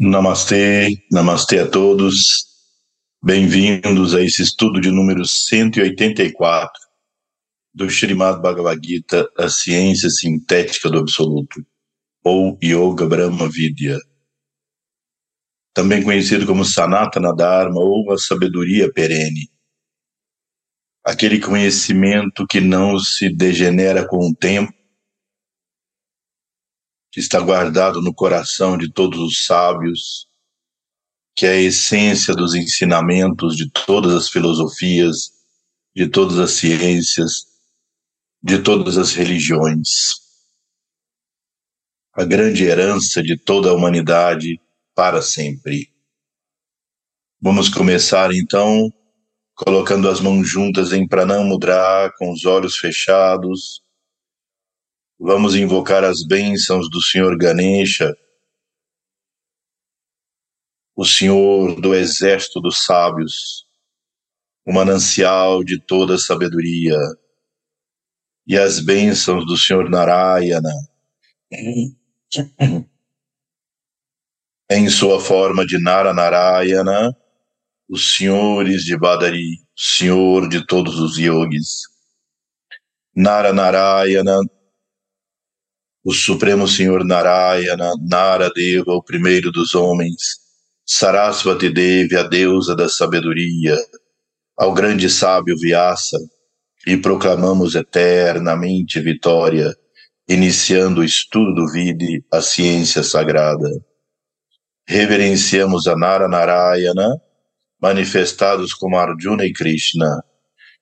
Namastê, namastê a todos. Bem-vindos a esse estudo de número 184 do Srimad Bhagavad Gita, a ciência sintética do absoluto, ou Yoga Brahma Vidya. Também conhecido como Sanatana Dharma ou a sabedoria perene. Aquele conhecimento que não se degenera com o tempo que está guardado no coração de todos os sábios, que é a essência dos ensinamentos de todas as filosofias, de todas as ciências, de todas as religiões. A grande herança de toda a humanidade para sempre. Vamos começar então colocando as mãos juntas em Pranamudra, com os olhos fechados Vamos invocar as bênçãos do Senhor Ganesha, o Senhor do exército dos sábios, o manancial de toda sabedoria, e as bênçãos do Senhor Narayana, em sua forma de Nara Narayana, os senhores de Badari, senhor de todos os yogis. Nara Narayana, o Supremo Senhor Narayana, Naradeva, o primeiro dos homens, Sarasvati Devi, a deusa da sabedoria, ao grande sábio Vyasa, e proclamamos eternamente vitória, iniciando o estudo do Vide, a ciência sagrada. Reverenciamos a Nara Narayana, manifestados como Arjuna e Krishna,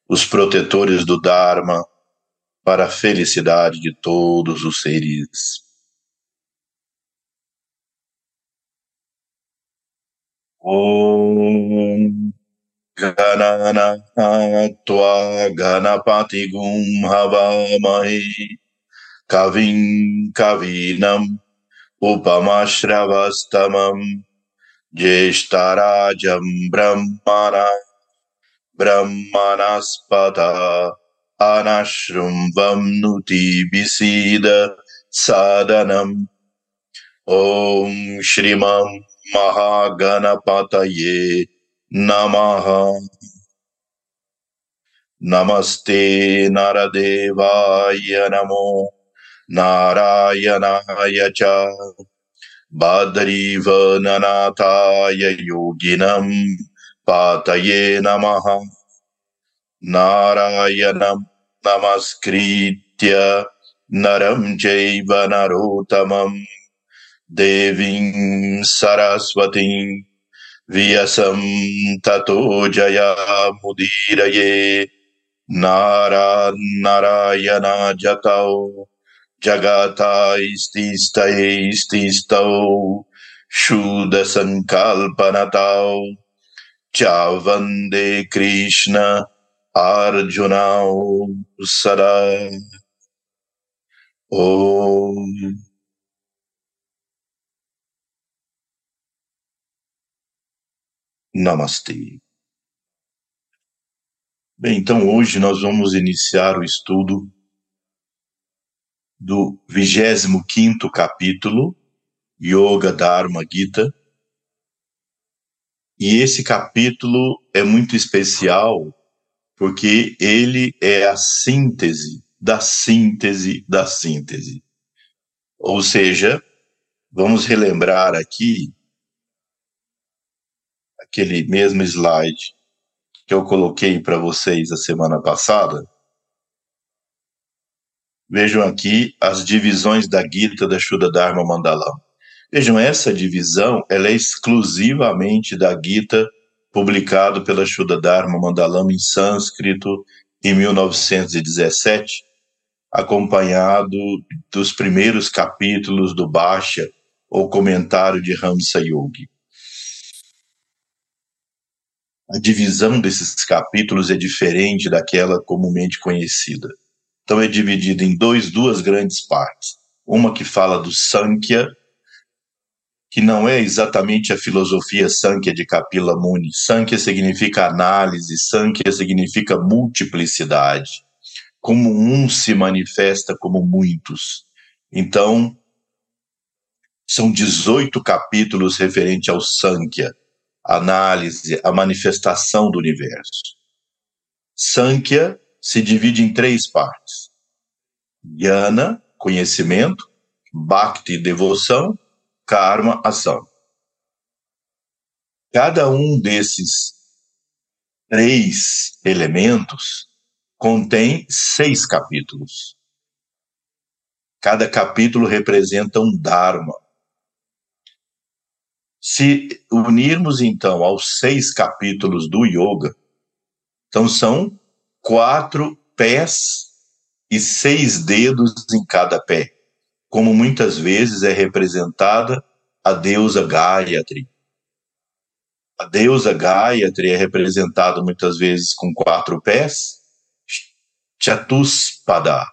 os protetores do Dharma, para a felicidade de todos os seres. Om Ganana Tua Ganapati Gum Havamahi Kavim Kavinam Upamashravastamam Jeshtarajam Brahmana Brahmanaspata अनाश्रुम्वम्नुति विसीद सादनम् ॐ श्रीमं महागणपतये नमः। नमस्ते नरदेवाय नमो नारायणाय च। बादरीवननाथाय योगिनं पातये नमः। नारायणं नमस्कृत्य नरं चैव नरोत्तमम्। देवीं सरस्वतीं वियसं ततो जयामुदीरये। नारान्नरायणाजतौ जगतायस्तिस्तयैस्तिस्तौ शूदसङ्कल्पनताौ। च वंदे Krishna. Ististaye Ististau Shuddha Sankalpanatau Chavande Krishna Arjuna Sada Om Namastê. Bem, então hoje nós vamos iniciar o estudo do 25 capítulo Yoga Dharma Gita. E esse capítulo é muito especial porque ele é a síntese da síntese da síntese. Ou seja, vamos relembrar aqui aquele mesmo slide que eu coloquei para vocês a semana passada. Vejam aqui as divisões da Gita da Shuddha Dharma Mandalam. Vejam, essa divisão ela é exclusivamente da Gita publicado pela Shuddha Dharma Mandalam em sânscrito em 1917, acompanhado dos primeiros capítulos do Bhashya, ou comentário de Ramsa Yogi. A divisão desses capítulos é diferente daquela comumente conhecida. Então é dividido em dois, duas grandes partes. Uma que fala do Sankhya, que não é exatamente a filosofia Sankhya de Kapila Muni. Sankhya significa análise, Sankhya significa multiplicidade. Como um se manifesta como muitos. Então, São 18 capítulos referentes ao Sankhya, análise, a manifestação do universo. Sankhya se divide em três partes: Jnana, conhecimento, Bhakti, devoção, Karma, ação. Cada um desses três elementos contém seis capítulos. Cada capítulo representa um Dharma. Se unirmos então aos seis capítulos do Yoga, então são quatro pés e seis dedos em cada pé, como muitas vezes é representada a deusa Gayatri. A deusa Gayatri é representada muitas vezes com quatro pés, Chatuspada,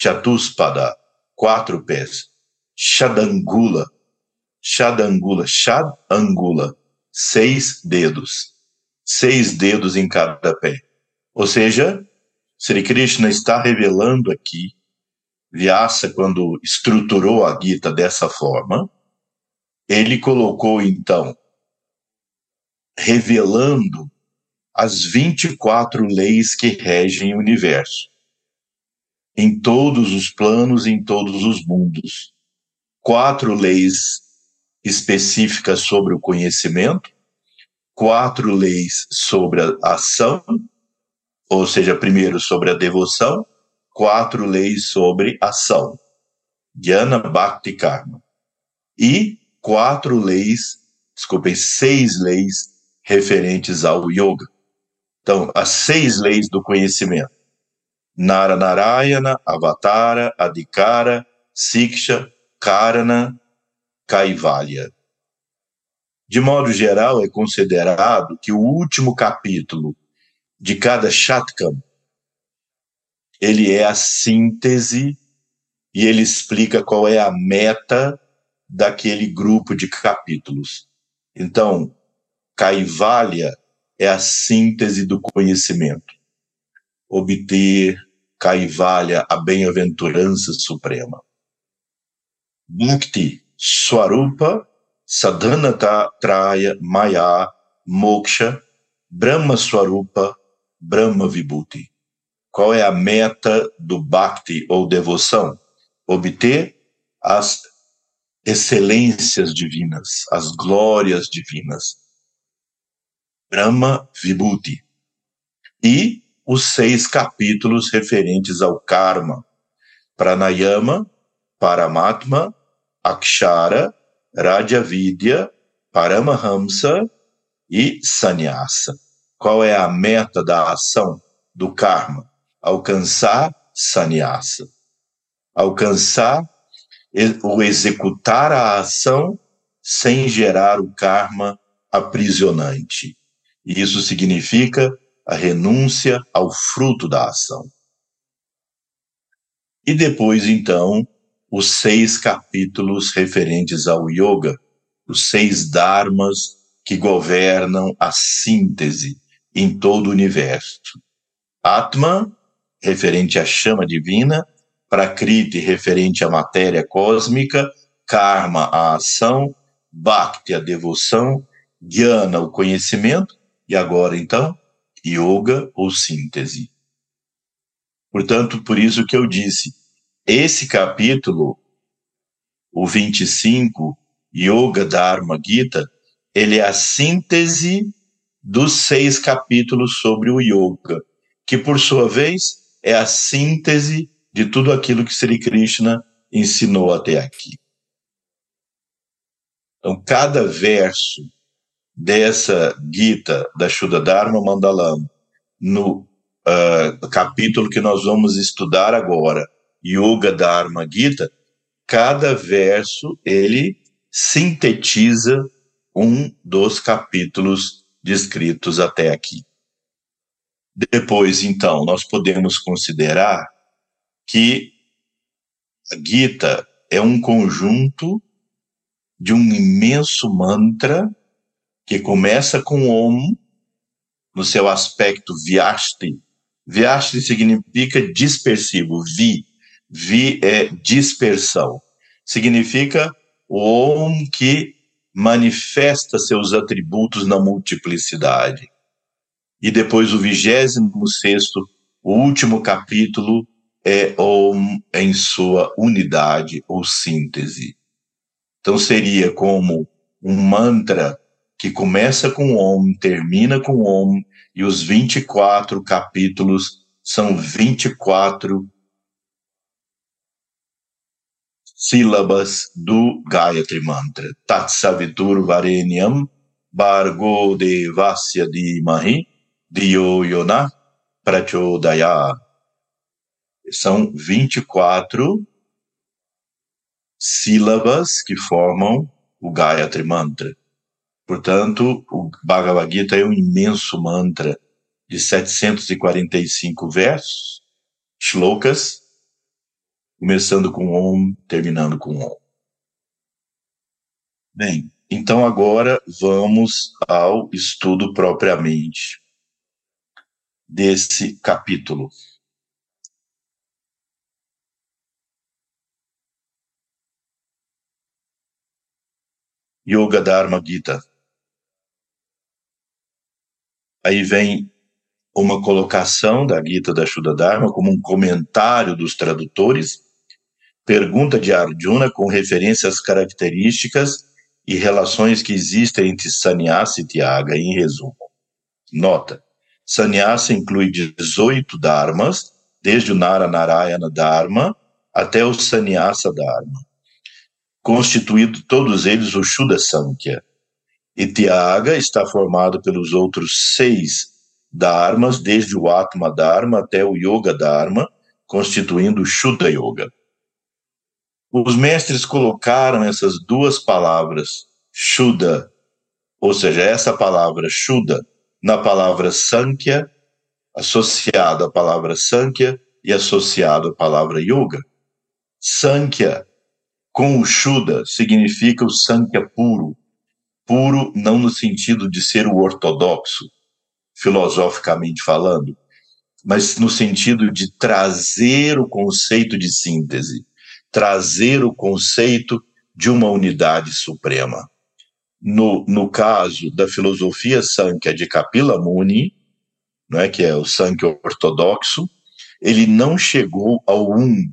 Chatuspada, quatro pés, Shadangula, Shadangula, Shadangula, seis dedos, seis dedos em cada pé. Ou seja, Sri Krishna está revelando aqui, Vyasa, quando estruturou a Gita dessa forma, ele colocou então revelando as 24 leis que regem o universo, em todos os planos, em todos os mundos. Quatro leis específicas sobre o conhecimento, quatro leis sobre a ação, ou seja, primeiro sobre a devoção, quatro leis sobre ação, Jnana Bhakti Karma, e quatro leis, desculpem, seis leis referentes ao yoga. Então, as seis leis do conhecimento. Nara Narayana, Avatara, Adhikara, Siksha, Karana, Kaivalya. De modo geral, é considerado que o último capítulo de cada Shatkam, ele é a síntese e ele explica qual é a meta daquele grupo de capítulos. Então, Kaivalya é a síntese do conhecimento. Obter Kaivalya, a bem-aventurança suprema. Bhakti, Swarupa, Sadhanata Traya, Maya, Moksha, Brahma Swarupa, Brahma Vibhuti. Qual é a meta do Bhakti ou devoção? Obter as excelências divinas, as glórias divinas, Brahma Vibhuti. E os seis capítulos referentes ao karma, pranayama, paramatma, akshara, rajavidya, paramahamsa e sannyasa. Qual é a meta da ação do karma? Alcançar sannyasa. Alcançar o executar a ação sem gerar o karma aprisionante. E isso significa a renúncia ao fruto da ação. E depois, então, os seis capítulos referentes ao yoga, os seis dharmas que governam a síntese em todo o universo. Atma, referente à chama divina, Prakriti, referente à matéria cósmica, Karma, a ação, Bhakti, a devoção, Jnana, o conhecimento, e agora, então, yoga ou síntese. Portanto, por isso que eu disse, esse capítulo, o 25, Yoga Dharma Gita, ele é a síntese dos seis capítulos sobre o yoga, que por sua vez é a síntese de tudo aquilo que Sri Krishna ensinou até aqui. Então, cada verso dessa Gita da Shuddha Dharma Mandalam, no uh, capítulo que nós vamos estudar agora, Yoga Dharma Gita, cada verso ele sintetiza um dos capítulos descritos até aqui. Depois, então, nós podemos considerar que a Gita é um conjunto de um imenso mantra que começa com Om, no seu aspecto Vyashti. Vyashti significa dispersivo, Vi. Vi é dispersão. Significa o Om que manifesta seus atributos na multiplicidade. E depois o vigésimo sexto, o último capítulo, é Om em sua unidade ou síntese. Então seria como um mantra que começa com Om, termina com Om, e os 24 capítulos são 24 sílabas do Gayatri Mantra. Tatsavitur Varenyam Bargo Devasya Dimahi Diyo Yona Prachodaya. São 24 sílabas que formam o Gayatri Mantra. Portanto, o Bhagavad Gita é um imenso mantra de 745 versos, shlokas, começando com Om, terminando com Om. Bem, então agora vamos ao estudo propriamente desse capítulo. Yoga Dharma Gita. Aí vem uma colocação da Gita da Shuddha Dharma como um comentário dos tradutores Pergunta de Arjuna com referência às características e relações que existem entre sannyasa e tyaga, em resumo. Nota: sannyasa inclui 18 dharmas, desde o Nara Narayana Dharma até o Sannyasa Dharma, constituído todos eles o Shuddha Sankhya. E Tyaga está formado pelos outros seis dharmas, desde o Atma Dharma até o Yoga Dharma, constituindo o Shuddha Yoga. Os mestres colocaram essas duas palavras, Shuddha, ou seja, essa palavra Shuddha, na palavra Sankhya, associado à palavra Sankhya e associado à palavra Yoga. Sankhya, com o Shuddha, significa o Sankhya puro. Puro não no sentido de ser o ortodoxo, filosoficamente falando, mas no sentido de trazer o conceito de síntese trazer o conceito de uma unidade suprema. No, no caso da filosofia Sankhya de Kapila Muni, não é, que é o Sankhya ortodoxo, ele não chegou ao um.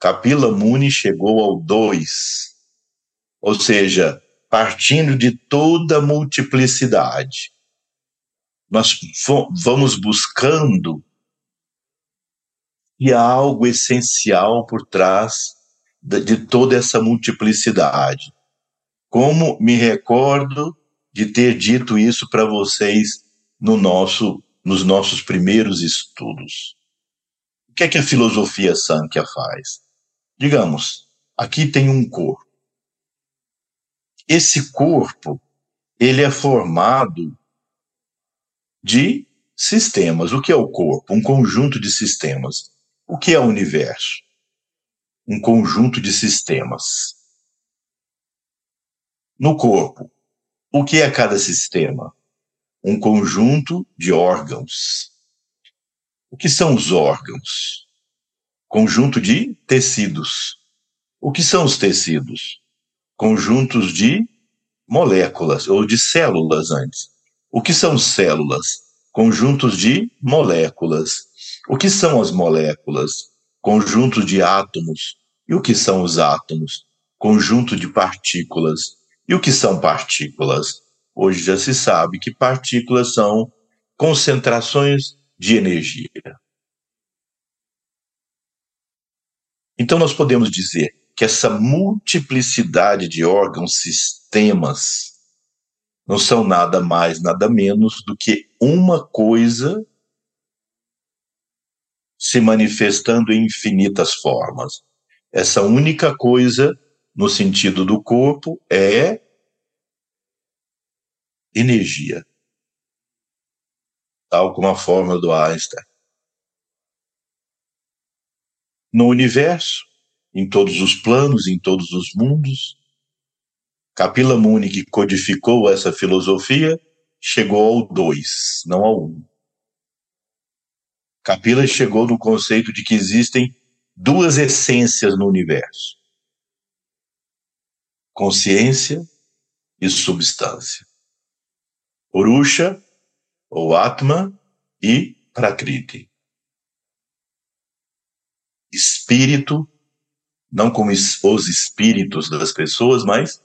Kapila Muni chegou ao dois. Ou seja, partindo de toda a multiplicidade. Nós vamos buscando e há algo essencial por trás de toda essa multiplicidade. Como me recordo de ter dito isso para vocês no nosso, nos nossos primeiros estudos. O que é que a filosofia Sankhya faz? Digamos, aqui tem um corpo. Esse corpo, ele é formado de sistemas. O que é o corpo? Um conjunto de sistemas. O que é o universo? um conjunto de sistemas. No corpo, o que é cada sistema? Um conjunto de órgãos. O que são os órgãos? Conjunto de tecidos. O que são os tecidos? Conjuntos de moléculas, ou de células antes. O que são células? Conjuntos de moléculas. O que são as moléculas? conjunto de átomos. E o que são os átomos? Conjunto de partículas. E o que são partículas? Hoje já se sabe que partículas são concentrações de energia. Então, nós podemos dizer que essa multiplicidade de órgãos, sistemas, não são nada mais, nada menos do que uma coisa se manifestando em infinitas formas. Essa única coisa, no sentido do corpo, é energia. Tal como a fórmula do Einstein. No universo, em todos os planos, em todos os mundos, Kapila Muni, que codificou essa filosofia, chegou ao dois, não ao um. Kapila chegou no conceito de que existem duas essências no universo. Consciência e substância. Purusha, ou Atma, e Prakriti. Espírito, não como os espíritos das pessoas, mas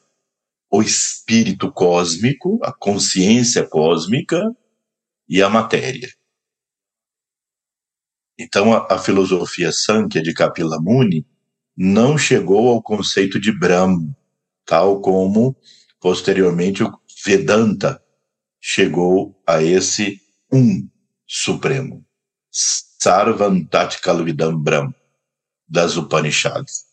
o espírito cósmico, a consciência cósmica e a matéria. Então, a, a filosofia Sankhya de Kapila Muni não chegou ao conceito de Brahma, tal como posteriormente o Vedanta chegou a esse um supremo, Sarvam Tatkalvidam Brahm, das Upanishads.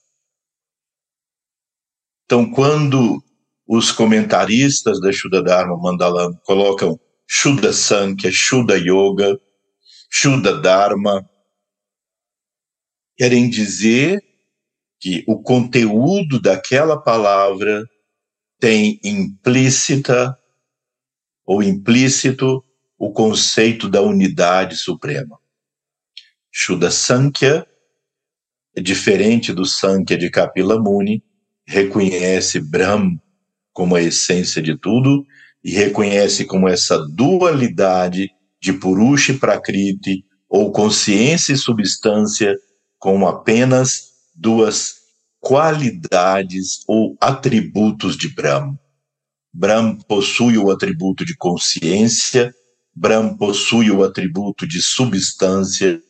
Então, quando os comentaristas da Shuddha Dharma Mandalam colocam Shuddha Sankhya, Shuddha Yoga, Shuddha Dharma, querem dizer que o conteúdo daquela palavra tem implícita ou implícito o conceito da unidade suprema. Shuddha Sankhya diferente do Sankhya de Kapila Muni, reconhece Brahma como a essência de tudo e reconhece como essa dualidade de Purusha e Prakriti, ou consciência e substância, como apenas duas qualidades ou atributos de Brahma. Brahm possui o atributo de consciência, Brahm possui o atributo de substância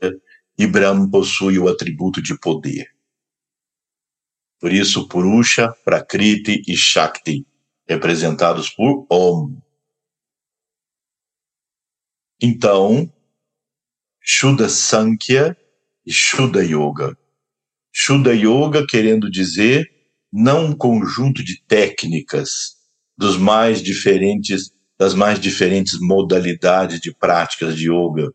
e Brahm possui o atributo de poder. Por isso, Purusha, Prakriti e Shakti, representados por Om. Então, Shuddha Sankhya e Shuddha Yoga. Shuddha Yoga querendo dizer não um conjunto de técnicas dos mais diferentes, das mais diferentes modalidades de práticas de yoga,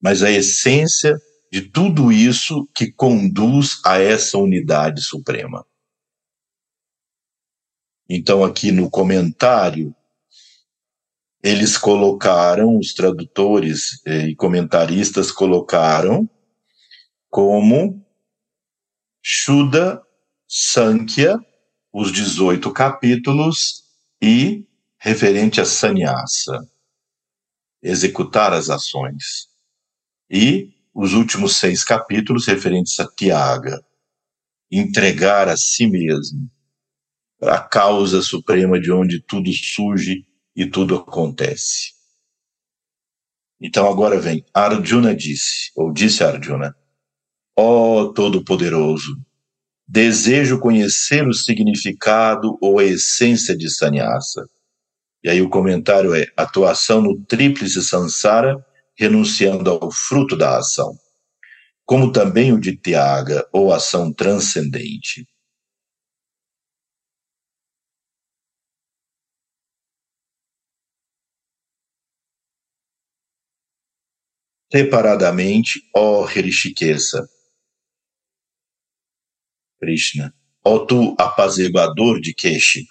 mas a essência de tudo isso que conduz a essa unidade suprema. Então, aqui no comentário, eles colocaram, os tradutores eh, e comentaristas colocaram como Shuddha Sankhya os 18 capítulos e referente a sannyasa, executar as ações. E os últimos seis capítulos referentes a Tiaga, entregar a si mesmo, a causa suprema de onde tudo surge e tudo acontece. Então agora vem, Arjuna disse, ou disse Arjuna, ó oh, Todo-Poderoso, desejo conhecer o significado ou a essência de sannyasa. E aí o comentário é atuação no tríplice sansara, renunciando ao fruto da ação, como também o de Tiaga, ou ação transcendente. Separadamente, ó Rishikesa, Krishna, ó tu apaziguador de Keshi.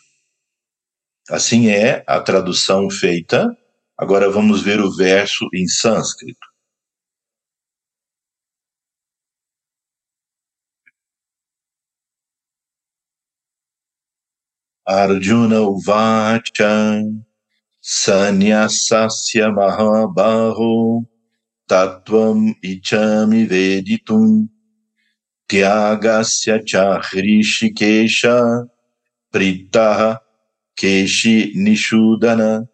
Assim é a tradução feita. Agora vamos ver o verso em sânscrito. Arjuna Uvacha Sanyasasya Mahabaho Tatvam Ichami Veditum Tyagasya cha Hrishikesha Pritaha Keshi Nishudana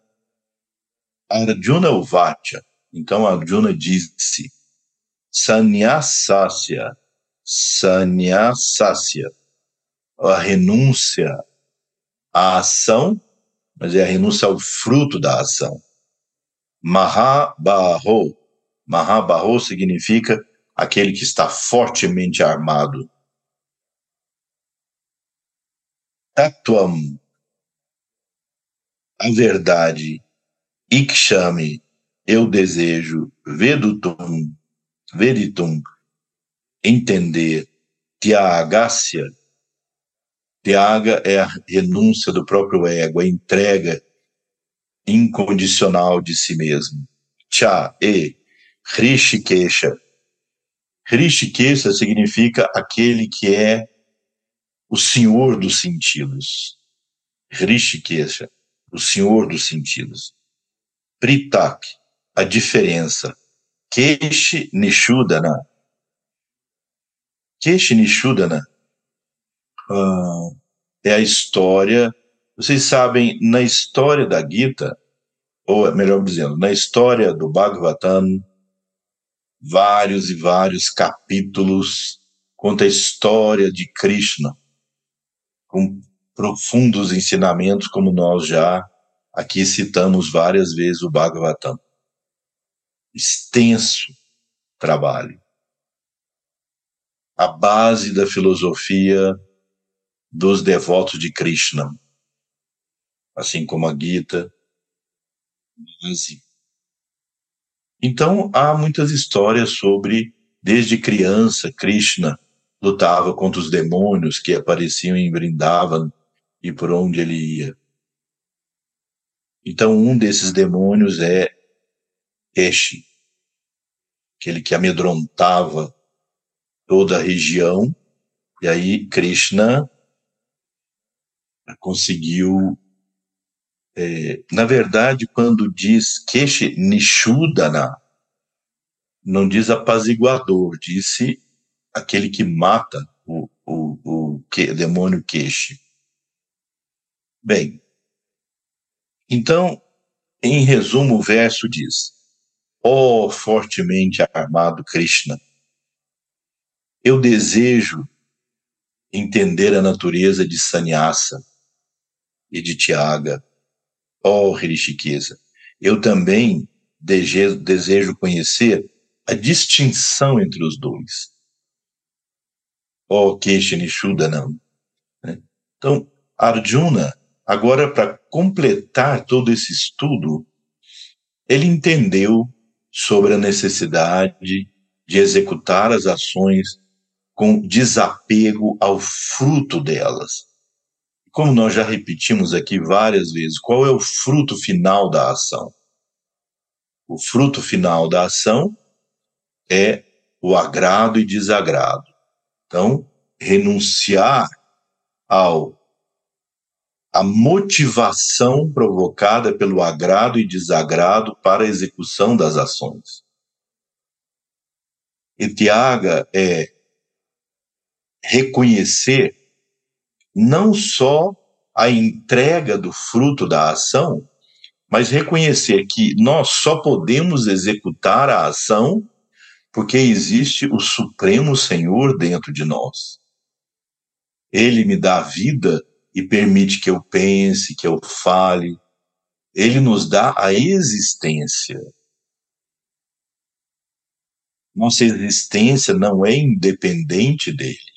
Arjuna Uvacha. Então Arjuna disse Sanyasasya Sanyasasya a renúncia à ação, mas é a renúncia ao fruto da ação. Mahabaho. Mahabaho significa aquele que está fortemente armado. Tatuam, a verdade, Ikshami, eu desejo, Vedutum, Veritum, entender, Tyagasya, Tyaga é a renúncia do próprio ego, a entrega incondicional de si mesmo. Cha e Hrishikesha, Hrishikesha significa aquele que é o senhor dos sentidos. Rishikesha, o senhor dos sentidos. Pritak, a diferença. Keshi Nishudana. Keshi Nishudana uh, é a história. Vocês sabem, na história da Gita, ou melhor dizendo, na história do Bhagavatam, vários e vários capítulos conta a história de Krishna, com profundos ensinamentos, como nós já aqui citamos várias vezes o Bhagavatam. Extenso trabalho. A base da filosofia dos devotos de Krishna, assim como a Gita, base. Então, há muitas histórias sobre, desde criança, Krishna lutava contra os demônios que apareciam em Vrindavan e por onde ele ia. Então, um desses demônios é Eshi, aquele que amedrontava toda a região, e aí Krishna conseguiu. É, na verdade, quando diz Keshi Nishudana, não diz apaziguador, disse aquele que mata o, o, o que, demônio Keshi. Bem, então, em resumo, o verso diz: Ó oh, fortemente armado Krishna, eu desejo entender a natureza de Sannyasa e de Tiaga, ó oh, Rishikesa. Eu também desejo, conhecer a distinção entre os dois. Ó oh, Keshanishudanam. Né? Então, Arjuna, agora para completar todo esse estudo, ele entendeu sobre a necessidade de executar as ações com desapego ao fruto delas. Como nós já repetimos aqui várias vezes, qual é o fruto final da ação? O fruto final da ação é o agrado e desagrado. Então, renunciar ao a motivação provocada pelo agrado e desagrado para a execução das ações. E Tiaga é reconhecer não só a entrega do fruto da ação, mas reconhecer que nós só podemos executar a ação porque existe o Supremo Senhor dentro de nós. Ele me dá vida e permite que eu pense, que eu fale. Ele nos dá a existência. Nossa existência não é independente dele.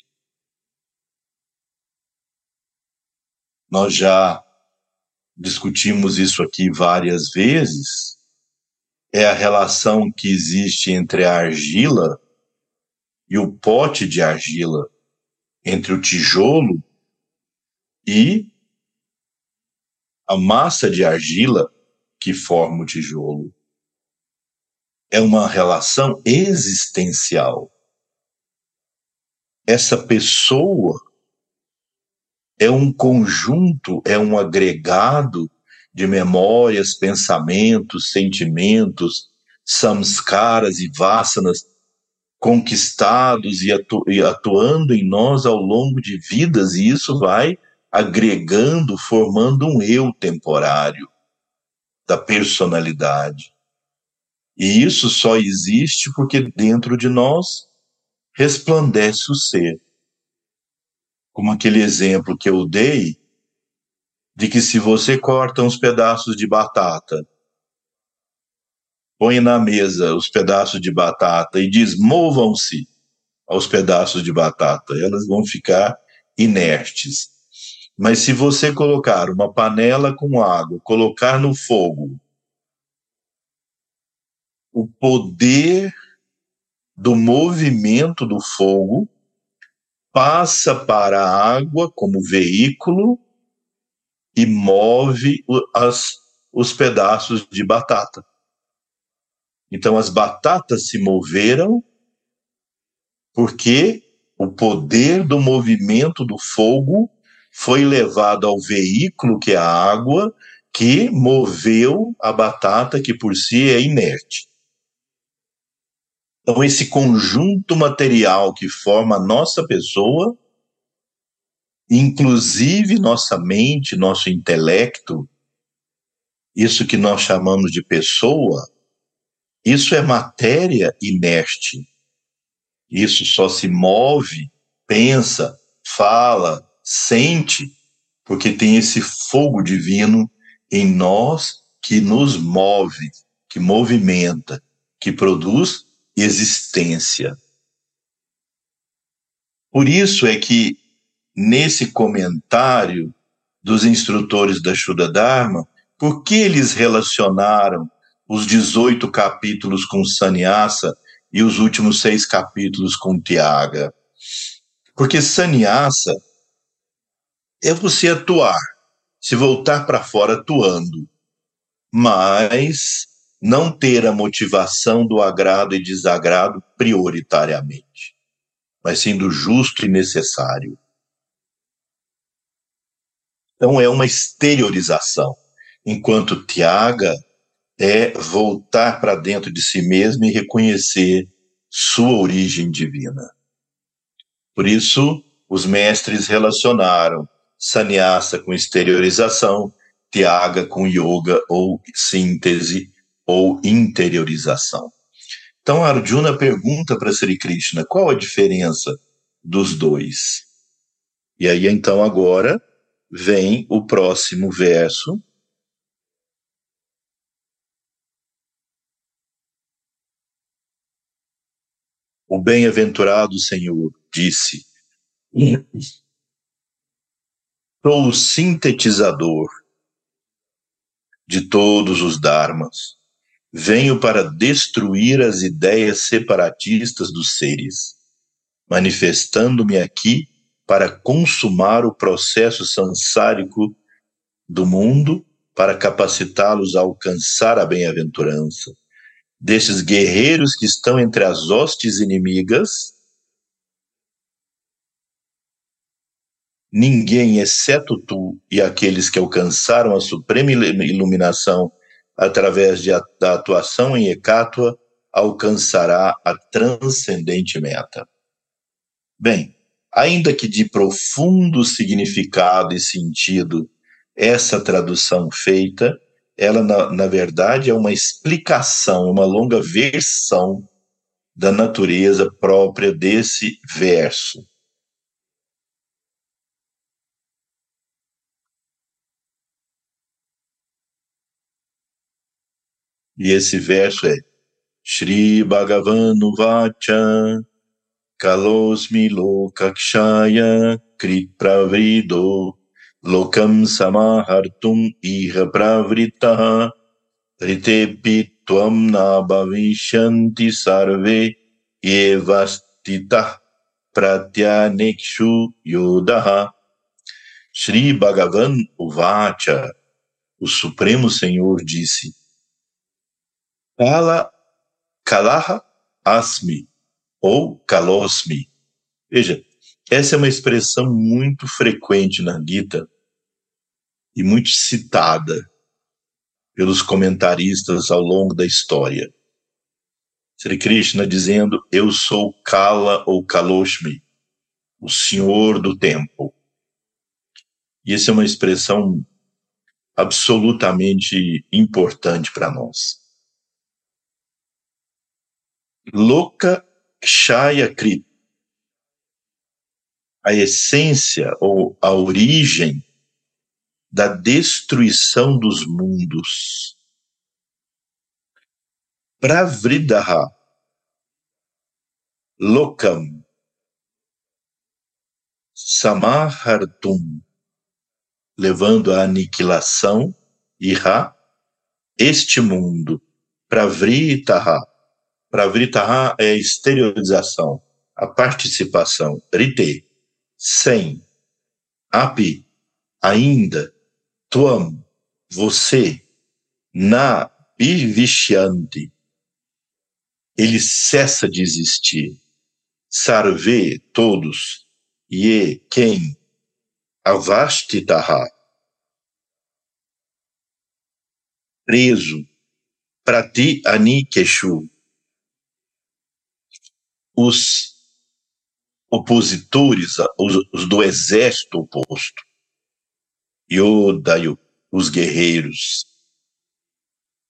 Nós já discutimos isso aqui várias vezes. É a relação que existe entre a argila e o pote de argila, entre o tijolo e a massa de argila que forma o tijolo. É uma relação existencial. Essa pessoa é um conjunto, é um agregado de memórias, pensamentos, sentimentos, samskaras e vasanas conquistados e, atu e atuando em nós ao longo de vidas, e isso vai agregando, formando um eu temporário da personalidade. E isso só existe porque dentro de nós resplandece o ser como aquele exemplo que eu dei, de que se você corta uns pedaços de batata, põe na mesa os pedaços de batata e diz movam-se aos pedaços de batata, elas vão ficar inertes. Mas se você colocar uma panela com água, colocar no fogo, o poder do movimento do fogo passa para a água como veículo e move as, os pedaços de batata. Então as batatas se moveram porque o poder do movimento do fogo foi levado ao veículo que é a água, que moveu a batata, que por si é inerte. Então, esse conjunto material que forma a nossa pessoa, inclusive nossa mente, nosso intelecto, isso que nós chamamos de pessoa, isso é matéria inerte. Isso só se move, pensa, fala, sente, porque tem esse fogo divino em nós que nos move, que movimenta, que produz existência. Por isso é que, nesse comentário dos instrutores da Shuddha Dharma, por que eles relacionaram os 18 capítulos com Sannyasa e os últimos seis capítulos com Tiaga? Porque Sannyasa é você atuar, se voltar para fora atuando, mas não ter a motivação do agrado e desagrado prioritariamente, mas sim do justo e necessário. Então é uma exteriorização, enquanto Tiaga é voltar para dentro de si mesmo e reconhecer sua origem divina. Por isso, os mestres relacionaram sannyasa com exteriorização, Tiaga com yoga ou síntese ou interiorização. Então Arjuna pergunta para Sri Krishna qual a diferença dos dois. E aí então agora vem o próximo verso. O bem-aventurado Senhor disse: Sou o sintetizador de todos os dharmas venho para destruir as ideias separatistas dos seres, manifestando-me aqui para consumar o processo sansárico do mundo, para capacitá-los a alcançar a bem-aventurança. Desses guerreiros que estão entre as hostes inimigas, ninguém, exceto tu e aqueles que alcançaram a suprema iluminação através de, da atuação em Ecátua, alcançará a transcendente meta. Bem, ainda que de profundo significado e sentido essa tradução feita, ela, na, na verdade, é uma explicação, uma longa versão da natureza própria desse verso. E esse verso é Shri Bhagavan Vacha Kalosmi Lokakshaya Krit Pravrido Lokam Samahartum Iha Pravritaha Ritepi Tvam Nabhavishanti Sarve Evastita Pratyanekshu Yodaha. Shri Bhagavan Uvacha, o Supremo Senhor disse, Kala, Kalaha Asmi, ou Kalosmi. Veja, essa é uma expressão muito frequente na Gita e muito citada pelos comentaristas ao longo da história. Sri Krishna dizendo: Eu sou Kala ou Kaloshmi, o Senhor do Tempo. E essa é uma expressão absolutamente importante para nós. Loka Kshaya Krit. A essência ou a origem da destruição dos mundos. Pravridaha. Lokam. Samahartum. Levando à aniquilação. Iha. Este mundo. Pravritaha Pravritaha é exteriorização, a participação. Rite, sem. Api, ainda. Tuam, você. Na bivishyanti, ele cessa de existir. sarve, todos, ye, quem, avastitaha, preso, prati anikeshu, os opositores, os, os do exército oposto, Yoda, os guerreiros.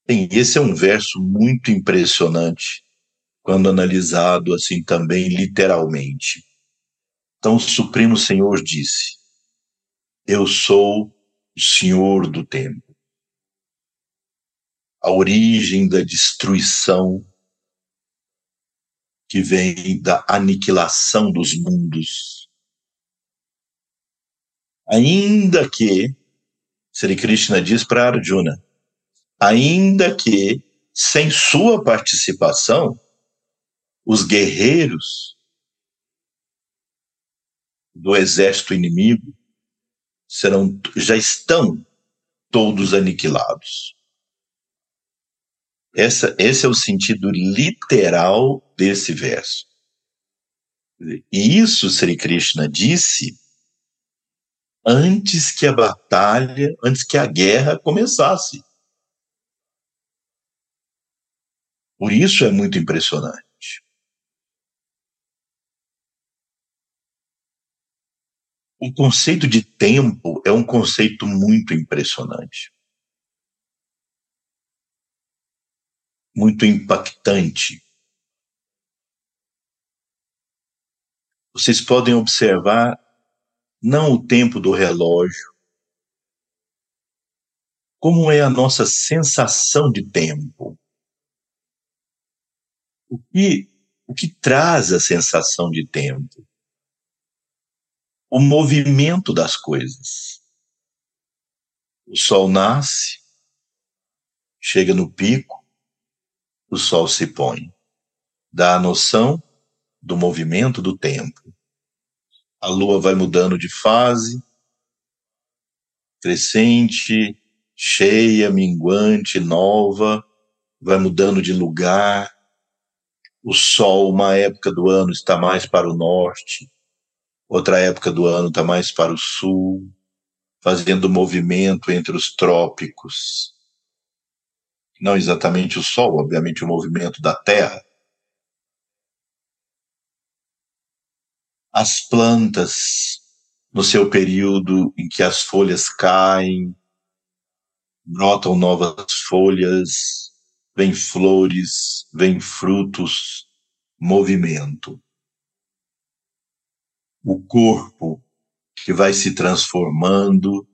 Bem, esse é um verso muito impressionante quando analisado assim também literalmente. Então o Supremo Senhor disse: Eu sou o Senhor do tempo. A origem da destruição que vem da aniquilação dos mundos. Ainda que, Sri Krishna diz para Arjuna, ainda que, sem sua participação, os guerreiros do exército inimigo serão, já estão todos aniquilados. Essa, esse é o sentido literal desse verso. E isso Sri Krishna disse antes que a batalha, antes que a guerra começasse. Por isso é muito impressionante. O conceito de tempo é um conceito muito impressionante. Muito impactante. Vocês podem observar não o tempo do relógio, como é a nossa sensação de tempo. O que, o que traz a sensação de tempo? o movimento das coisas. O sol nasce, chega no pico, o sol se põe. Dá a noção do movimento do tempo. A lua vai mudando de fase, crescente, cheia, minguante, nova, vai mudando de lugar. O sol, uma época do ano, está mais para o norte, outra época do ano está mais para o sul, fazendo movimento entre os trópicos. Não exatamente o Sol, obviamente o movimento da Terra. As plantas, no seu período em que as folhas caem, brotam novas folhas, vem flores, vem frutos, movimento o corpo que vai se transformando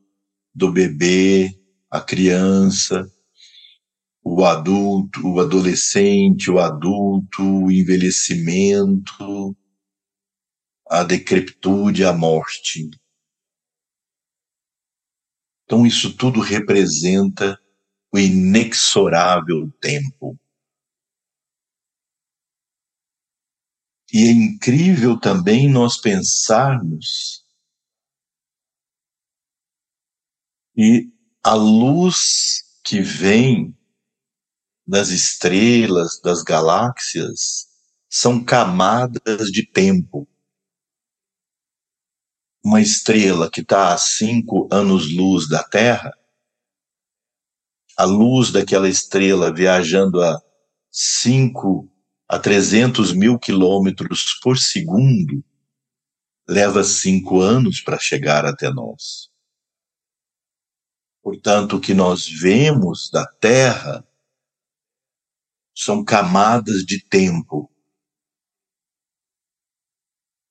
do bebê, a criança, o adulto, o adolescente, o adulto, o envelhecimento, a decrepitude, a morte. Então, isso tudo representa o inexorável tempo. E é incrível também nós pensarmos que a luz que vem das estrelas, das galáxias, são camadas de tempo. Uma estrela que está a cinco anos-luz da Terra, a luz daquela estrela viajando a cinco a 300 mil quilômetros por segundo, leva cinco anos para chegar até nós. Portanto, o que nós vemos da Terra são camadas de tempo.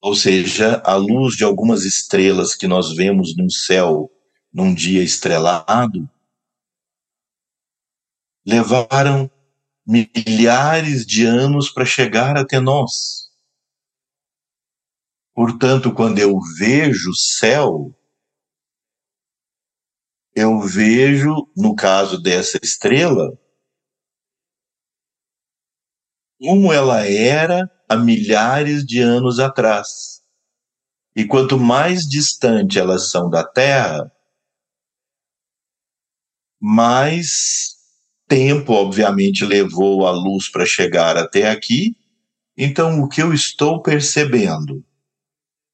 Ou seja, a luz de algumas estrelas que nós vemos no céu num dia estrelado levaram milhares de anos para chegar até nós. Portanto, quando eu vejo o céu, eu vejo, no caso dessa estrela, como ela era há milhares de anos atrás. E quanto mais distante elas são da Terra, mais tempo, obviamente, levou a luz para chegar até aqui, Então, o que eu estou percebendo,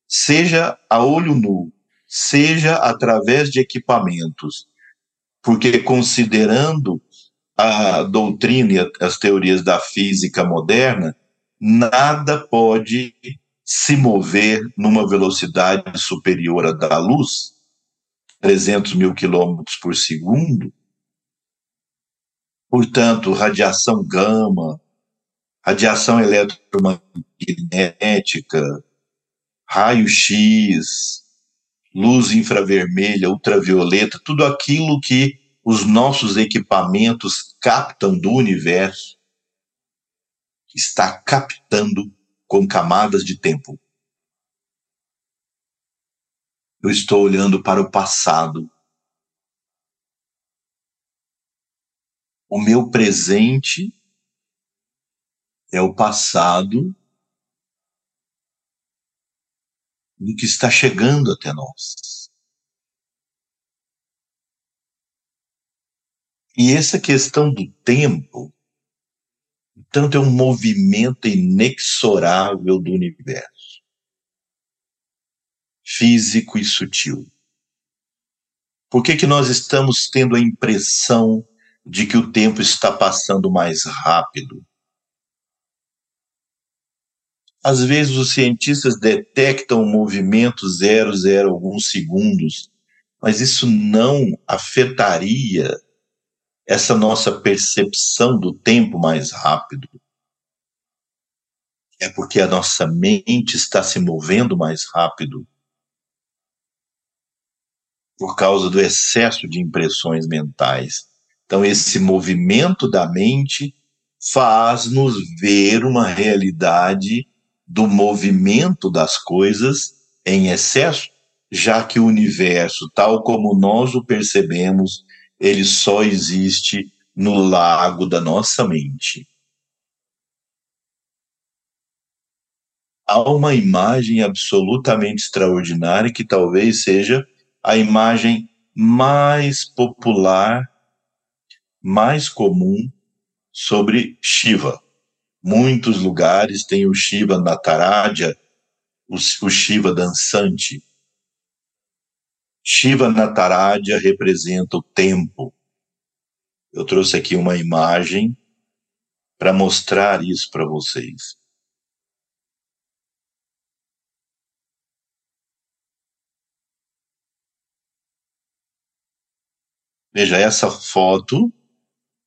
seja a olho nu, seja através de equipamentos, porque considerando a doutrina e as teorias da física moderna, nada pode se mover numa velocidade superior à da luz, 300 mil quilômetros por segundo. Portanto, radiação gama, radiação eletromagnética, raio-x, luz infravermelha, ultravioleta, tudo aquilo que os nossos equipamentos captam do universo, está captando com camadas de tempo. Eu estou olhando para o passado. O meu presente é o passado do que está chegando até nós. E essa questão do tempo, tanto é um movimento inexorável do universo, físico e sutil. Por que, que nós estamos tendo a impressão de que o tempo está passando mais rápido? Às vezes os cientistas detectam o movimento 00 alguns segundos, mas isso não afetaria essa nossa percepção do tempo mais rápido. É porque a nossa mente está se movendo mais rápido por causa do excesso de impressões mentais. Então, esse movimento da mente faz-nos ver uma realidade do movimento das coisas em excesso, já que o universo, tal como nós o percebemos, ele só existe no lago da nossa mente. Há uma imagem absolutamente extraordinária que talvez seja a imagem mais popular, mais comum sobre Shiva. Muitos lugares têm o Shiva Nataraja, o, o Shiva dançante. Shiva Nataraja representa o tempo. Eu trouxe aqui uma imagem para mostrar isso para vocês. Veja essa foto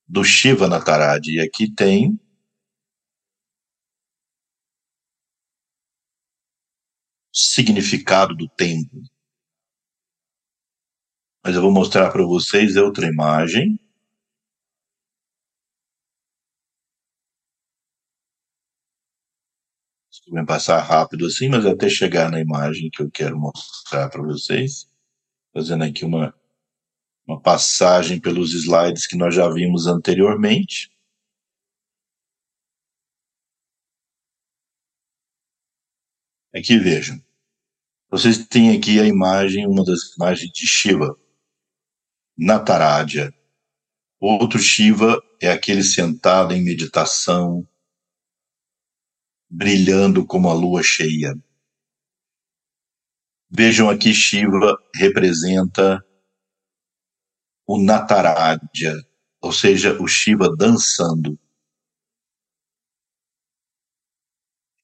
do Shiva Nataraja. E aqui tem significado do tempo. Mas eu vou mostrar para vocês outra imagem. Vou passar rápido assim, mas até chegar na imagem que eu quero mostrar para vocês. Fazendo aqui uma, uma passagem pelos slides que nós já vimos anteriormente. Aqui vejam. Vocês têm aqui a imagem, uma das imagens de Shiva, Nataraja. Outro Shiva é aquele sentado em meditação, brilhando como a lua cheia. Vejam aqui, Shiva representa o Nataraja, ou seja, o Shiva dançando.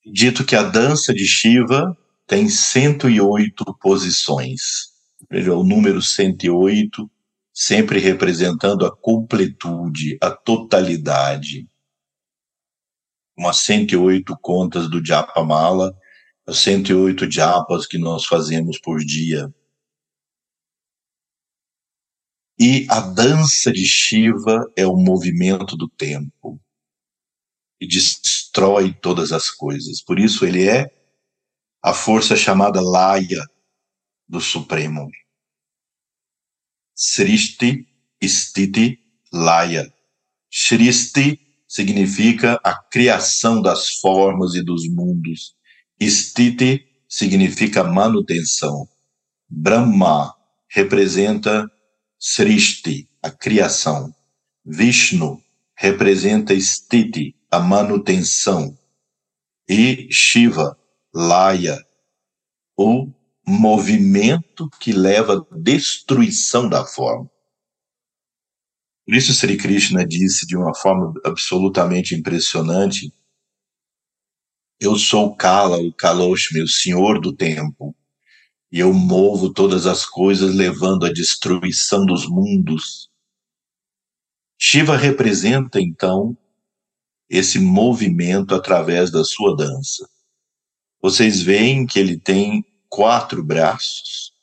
Dito que a dança de Shiva tem 108 posições. Veja, o número 108 sempre representando a completude, a totalidade. Umas 108 contas do Japamala, as 108 japas que nós fazemos por dia. E a dança de Shiva é o movimento do tempo e destrói todas as coisas. Por isso ele é a força chamada Laya do Supremo. Srishti, Stiti, Laya. Srishti significa a criação das formas e dos mundos. Stiti significa manutenção. Brahma representa Srishti, a criação. Vishnu representa Stiti, a manutenção. e Shiva, Laya, o movimento que leva à destruição da forma. Por isso Sri Krishna disse de uma forma absolutamente impressionante: Eu sou Kala, o Kaloshmi, o senhor do tempo, e eu movo todas as coisas levando à destruição dos mundos. Shiva representa então esse movimento através da sua dança. Vocês veem que ele tem quatro braços.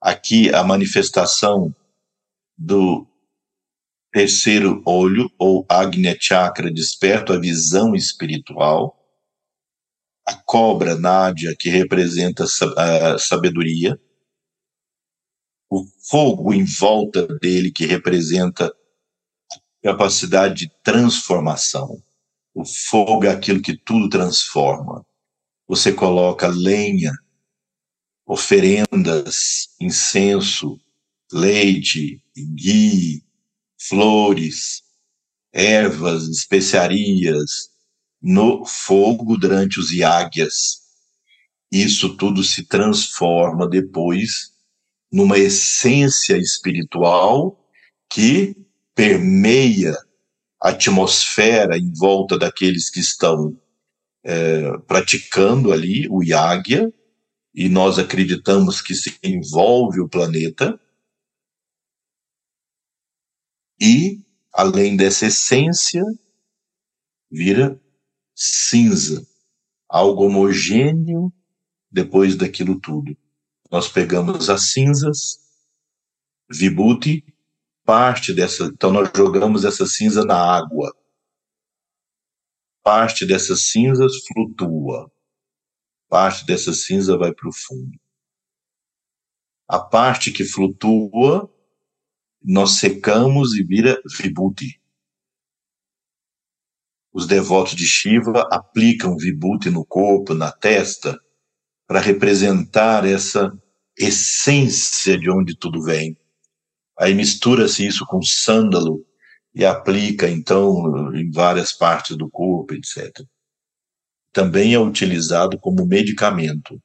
Aqui a manifestação do terceiro olho, ou Agnya Chakra, desperta a visão espiritual. A cobra Nádia, que representa a sabedoria. O fogo em volta dele, que representa capacidade de transformação. O fogo é aquilo que tudo transforma. Você coloca lenha, oferendas, incenso, leite, ghee, flores, ervas, especiarias no fogo durante os yágyas. Isso tudo se transforma depois numa essência espiritual que permeia a atmosfera em volta daqueles que estão é, praticando ali o Yagya, e nós acreditamos que se envolve o planeta. E, além dessa essência, vira cinza, algo homogêneo depois daquilo tudo. Nós pegamos as cinzas, Vibhuti, parte dessa, então nós jogamos essa cinza na água. Parte dessas cinzas flutua. Parte dessa cinza vai para o fundo. A parte que flutua, nós secamos e vira vibhuti. Os devotos de Shiva aplicam vibhuti no corpo, na testa, para representar essa essência de onde tudo vem. Aí mistura-se isso com sândalo e aplica, então, em várias partes do corpo, etc. Também é utilizado como medicamento,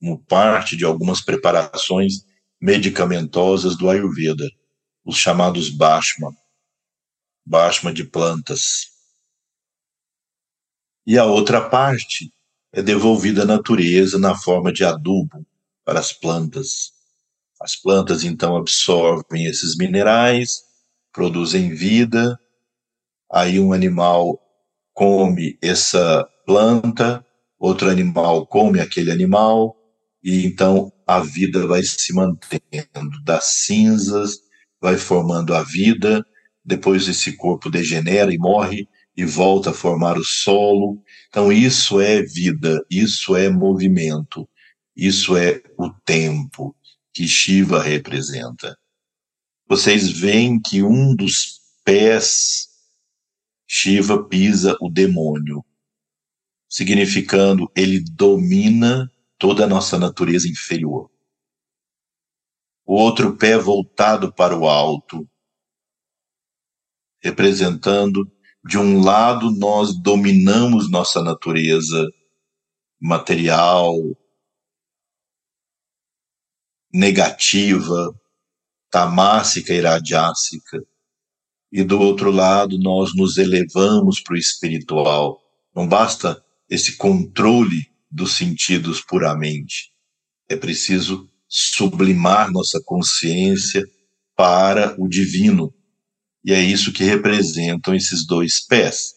como parte de algumas preparações medicamentosas do Ayurveda, os chamados Bhashma, Bhashma de plantas. E a outra parte é devolvida à natureza na forma de adubo para as plantas. As plantas então absorvem esses minerais, produzem vida, aí um animal come essa planta, outro animal come aquele animal, e então a vida vai se mantendo. Das cinzas vai formando a vida, depois esse corpo degenera e morre e volta a formar o solo. Então isso é vida, isso é movimento, isso é o tempo que Shiva representa. Vocês veem que um dos pés Shiva pisa o demônio, significando ele domina toda a nossa natureza inferior. O outro pé voltado para o alto, representando de um lado nós dominamos nossa natureza material, negativa, tamássica radiássica, e do outro lado nós nos elevamos para o espiritual. Não basta esse controle dos sentidos puramente. É preciso sublimar nossa consciência para o divino. E é isso que representam esses dois pés.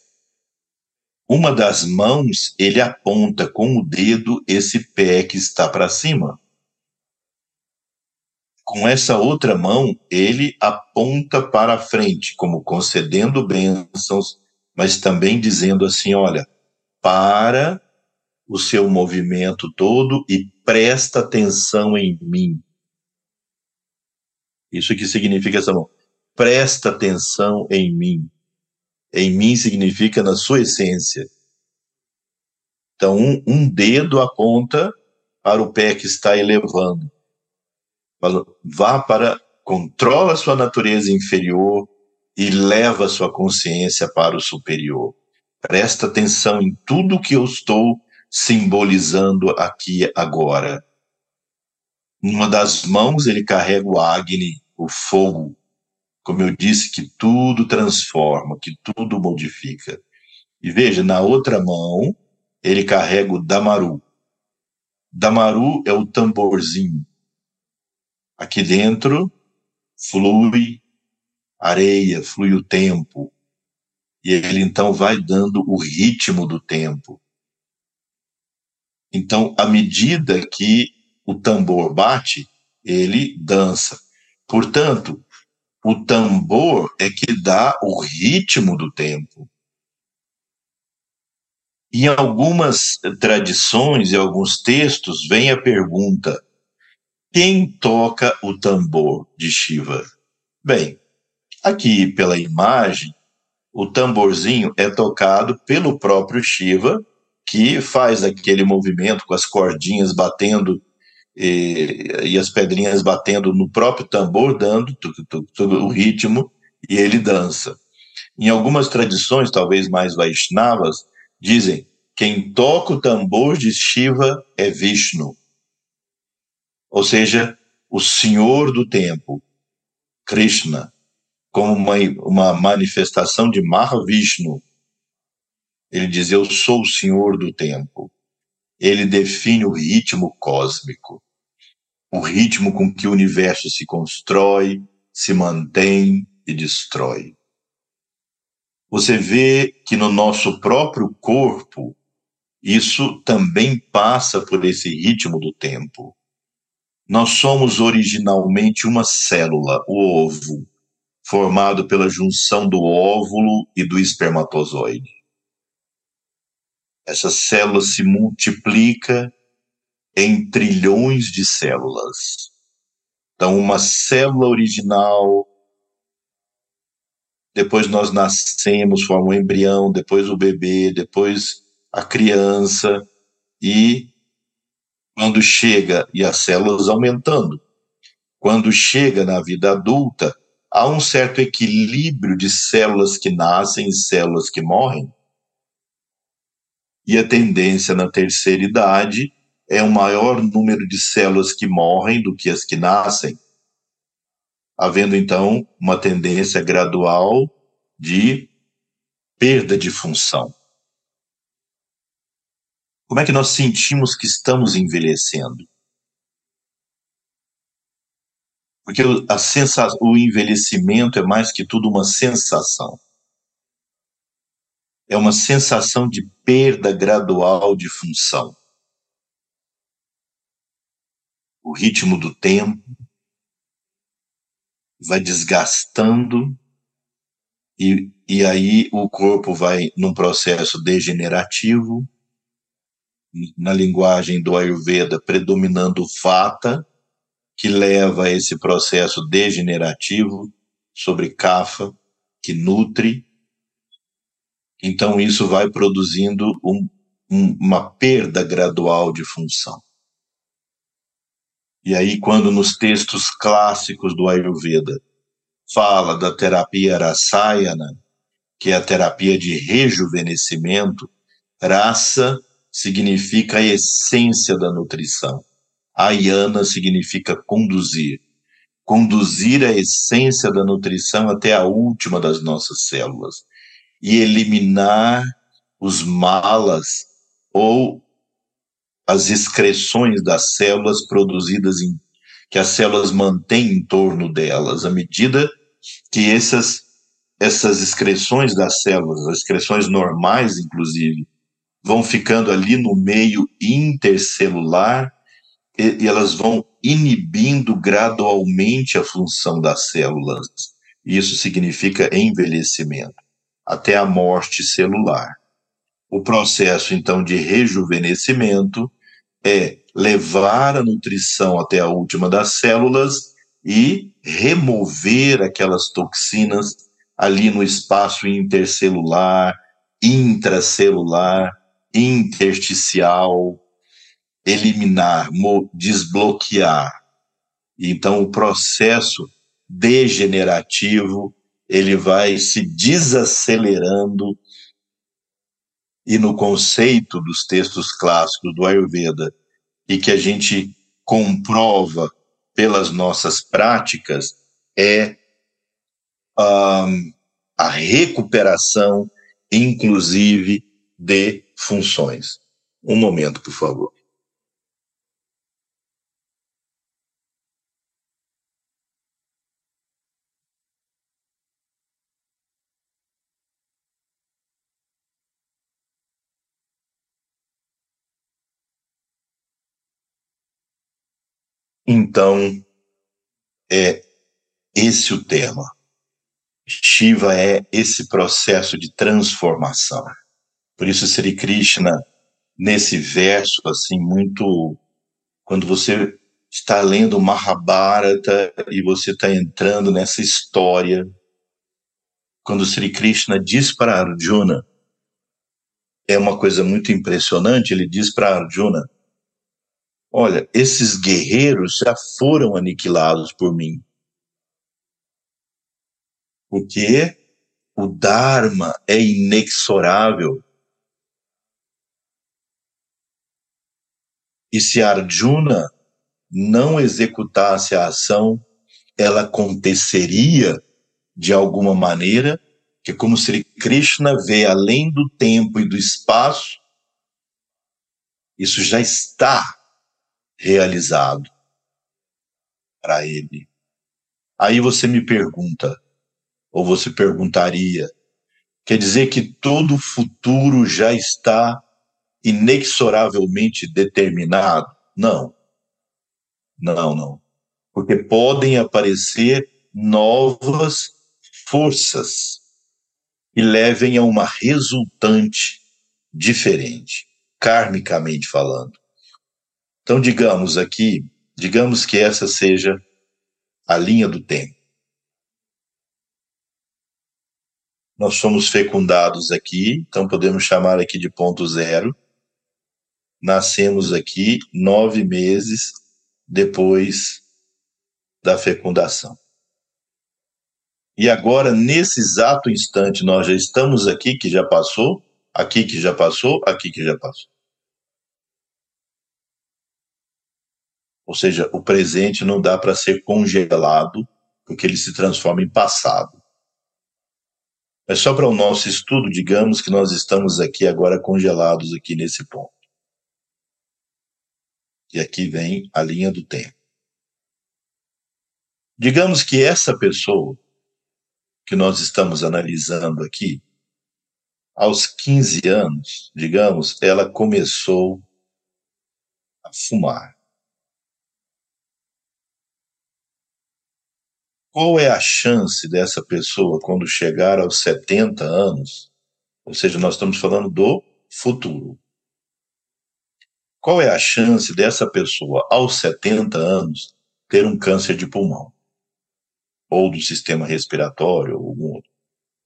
Uma das mãos, ele aponta com o dedo esse pé que está para cima com essa outra mão, ele aponta para frente, como concedendo bênçãos, mas também dizendo assim: olha, para o seu movimento todo e presta atenção em mim. Isso que significa essa mão. Presta atenção em mim. Em mim significa na sua essência. Então, um, um dedo aponta para o pé que está elevando vá para, controla a sua natureza inferior e leva a sua consciência para o superior. Presta atenção em tudo que eu estou simbolizando aqui agora. Numa das mãos ele carrega o Agni, o fogo, como eu disse, que tudo transforma, que tudo modifica. E veja, na outra mão, ele carrega o Damaru. Damaru é o tamborzinho. Aqui dentro flui areia, flui o tempo. E ele então vai dando o ritmo do tempo. Então, à medida que o tambor bate, ele dança. Portanto, o tambor é que dá o ritmo do tempo. Em algumas tradições e alguns textos vem a pergunta: quem toca o tambor de Shiva? Bem, aqui pela imagem, o tamborzinho é tocado pelo próprio Shiva, que faz aquele movimento com as cordinhas batendo e, e as pedrinhas batendo no próprio tambor, dando todo o ritmo, e ele dança. Em algumas tradições, talvez mais Vaishnavas, dizem quem toca o tambor de Shiva é Vishnu. Ou seja, o Senhor do tempo, Krishna, como uma, uma manifestação de Mahavishnu. Ele diz: Eu sou o Senhor do tempo. Ele define o ritmo cósmico o ritmo com que o universo se constrói, se mantém e destrói. Você vê que no nosso próprio corpo, isso também passa por esse ritmo do tempo. Nós somos originalmente uma célula, o ovo, formado pela junção do óvulo e do espermatozoide. Essa célula se multiplica em trilhões de células. Então, uma célula original, depois nós nascemos, forma um embrião, depois o bebê, depois a criança, e quando chega, e as células aumentando, quando chega na vida adulta, há um certo equilíbrio de células que nascem e células que morrem. E a tendência na terceira idade é um maior número de células que morrem do que as que nascem, havendo então uma tendência gradual de perda de função. Como é que nós sentimos que estamos envelhecendo? Porque a sensa o envelhecimento é mais que tudo uma sensação. É uma sensação de perda gradual de função. o ritmo do tempo, vai desgastando, e, e aí o corpo vai num processo degenerativo, na linguagem do Ayurveda, predominando o Fata, que leva a esse processo degenerativo sobre Kapha, que nutre. Então, isso vai produzindo um, um, uma perda gradual de função. E aí, quando nos textos clássicos do Ayurveda fala da terapia Rasayana, que é a terapia de rejuvenescimento, rasa significa a essência da nutrição. Ayana significa conduzir. Conduzir a essência da nutrição até a última das nossas células e eliminar os malas ou as excreções das células produzidas em que as células mantêm em torno delas, à medida que essas essas excreções das células, as excreções normais inclusive, vão ficando ali no meio intercelular e, e elas vão inibindo gradualmente a função das células. Isso significa envelhecimento, até a morte celular. O processo, então, de rejuvenescimento é levar a nutrição até a última das células e remover aquelas toxinas ali no espaço intercelular, intracelular, intersticial, eliminar, desbloquear. Então o processo degenerativo ele vai se desacelerando e no conceito dos textos clássicos do Ayurveda e que a gente comprova pelas nossas práticas é um, a recuperação, inclusive, de funções. Um momento, por favor. Então, é esse o tema. Shiva é esse processo de transformação. Por isso, Sri Krishna, nesse verso, assim, muito. Quando você está lendo Mahabharata e você está entrando nessa história, quando Sri Krishna diz para Arjuna, é uma coisa muito impressionante, ele diz para Arjuna: Olha, esses guerreiros já foram aniquilados por mim. Porque o Dharma é inexorável. E se Arjuna não executasse a ação, ela aconteceria de alguma maneira, que é como se Krishna vê além do tempo e do espaço, isso já está realizado para ele. Aí você me pergunta, ou você perguntaria, quer dizer que todo o futuro já está inexoravelmente determinado? Não. Não, não. Porque podem aparecer novas forças e levem a uma resultante diferente, karmicamente falando. Então, digamos aqui, digamos que essa seja a linha do tempo. Nós somos fecundados aqui, então podemos chamar aqui de ponto zero. Nascemos aqui nove meses depois da fecundação. E agora, nesse exato instante, nós já estamos aqui, que já passou, aqui que já passou, aqui que já passou. Ou seja, o presente não dá para ser congelado, porque ele se transforma em passado. Mas só para o nosso estudo, digamos que nós estamos aqui agora congelados aqui nesse ponto. E aqui vem a linha do tempo. Digamos que essa pessoa que nós estamos analisando aqui, aos 15 anos, digamos, ela começou a fumar. Qual é a chance dessa pessoa, quando chegar aos 70 anos, ou seja, nós estamos falando do futuro, qual é a chance dessa pessoa, aos 70 anos, ter um câncer de pulmão? Ou do sistema respiratório, ou algum outro?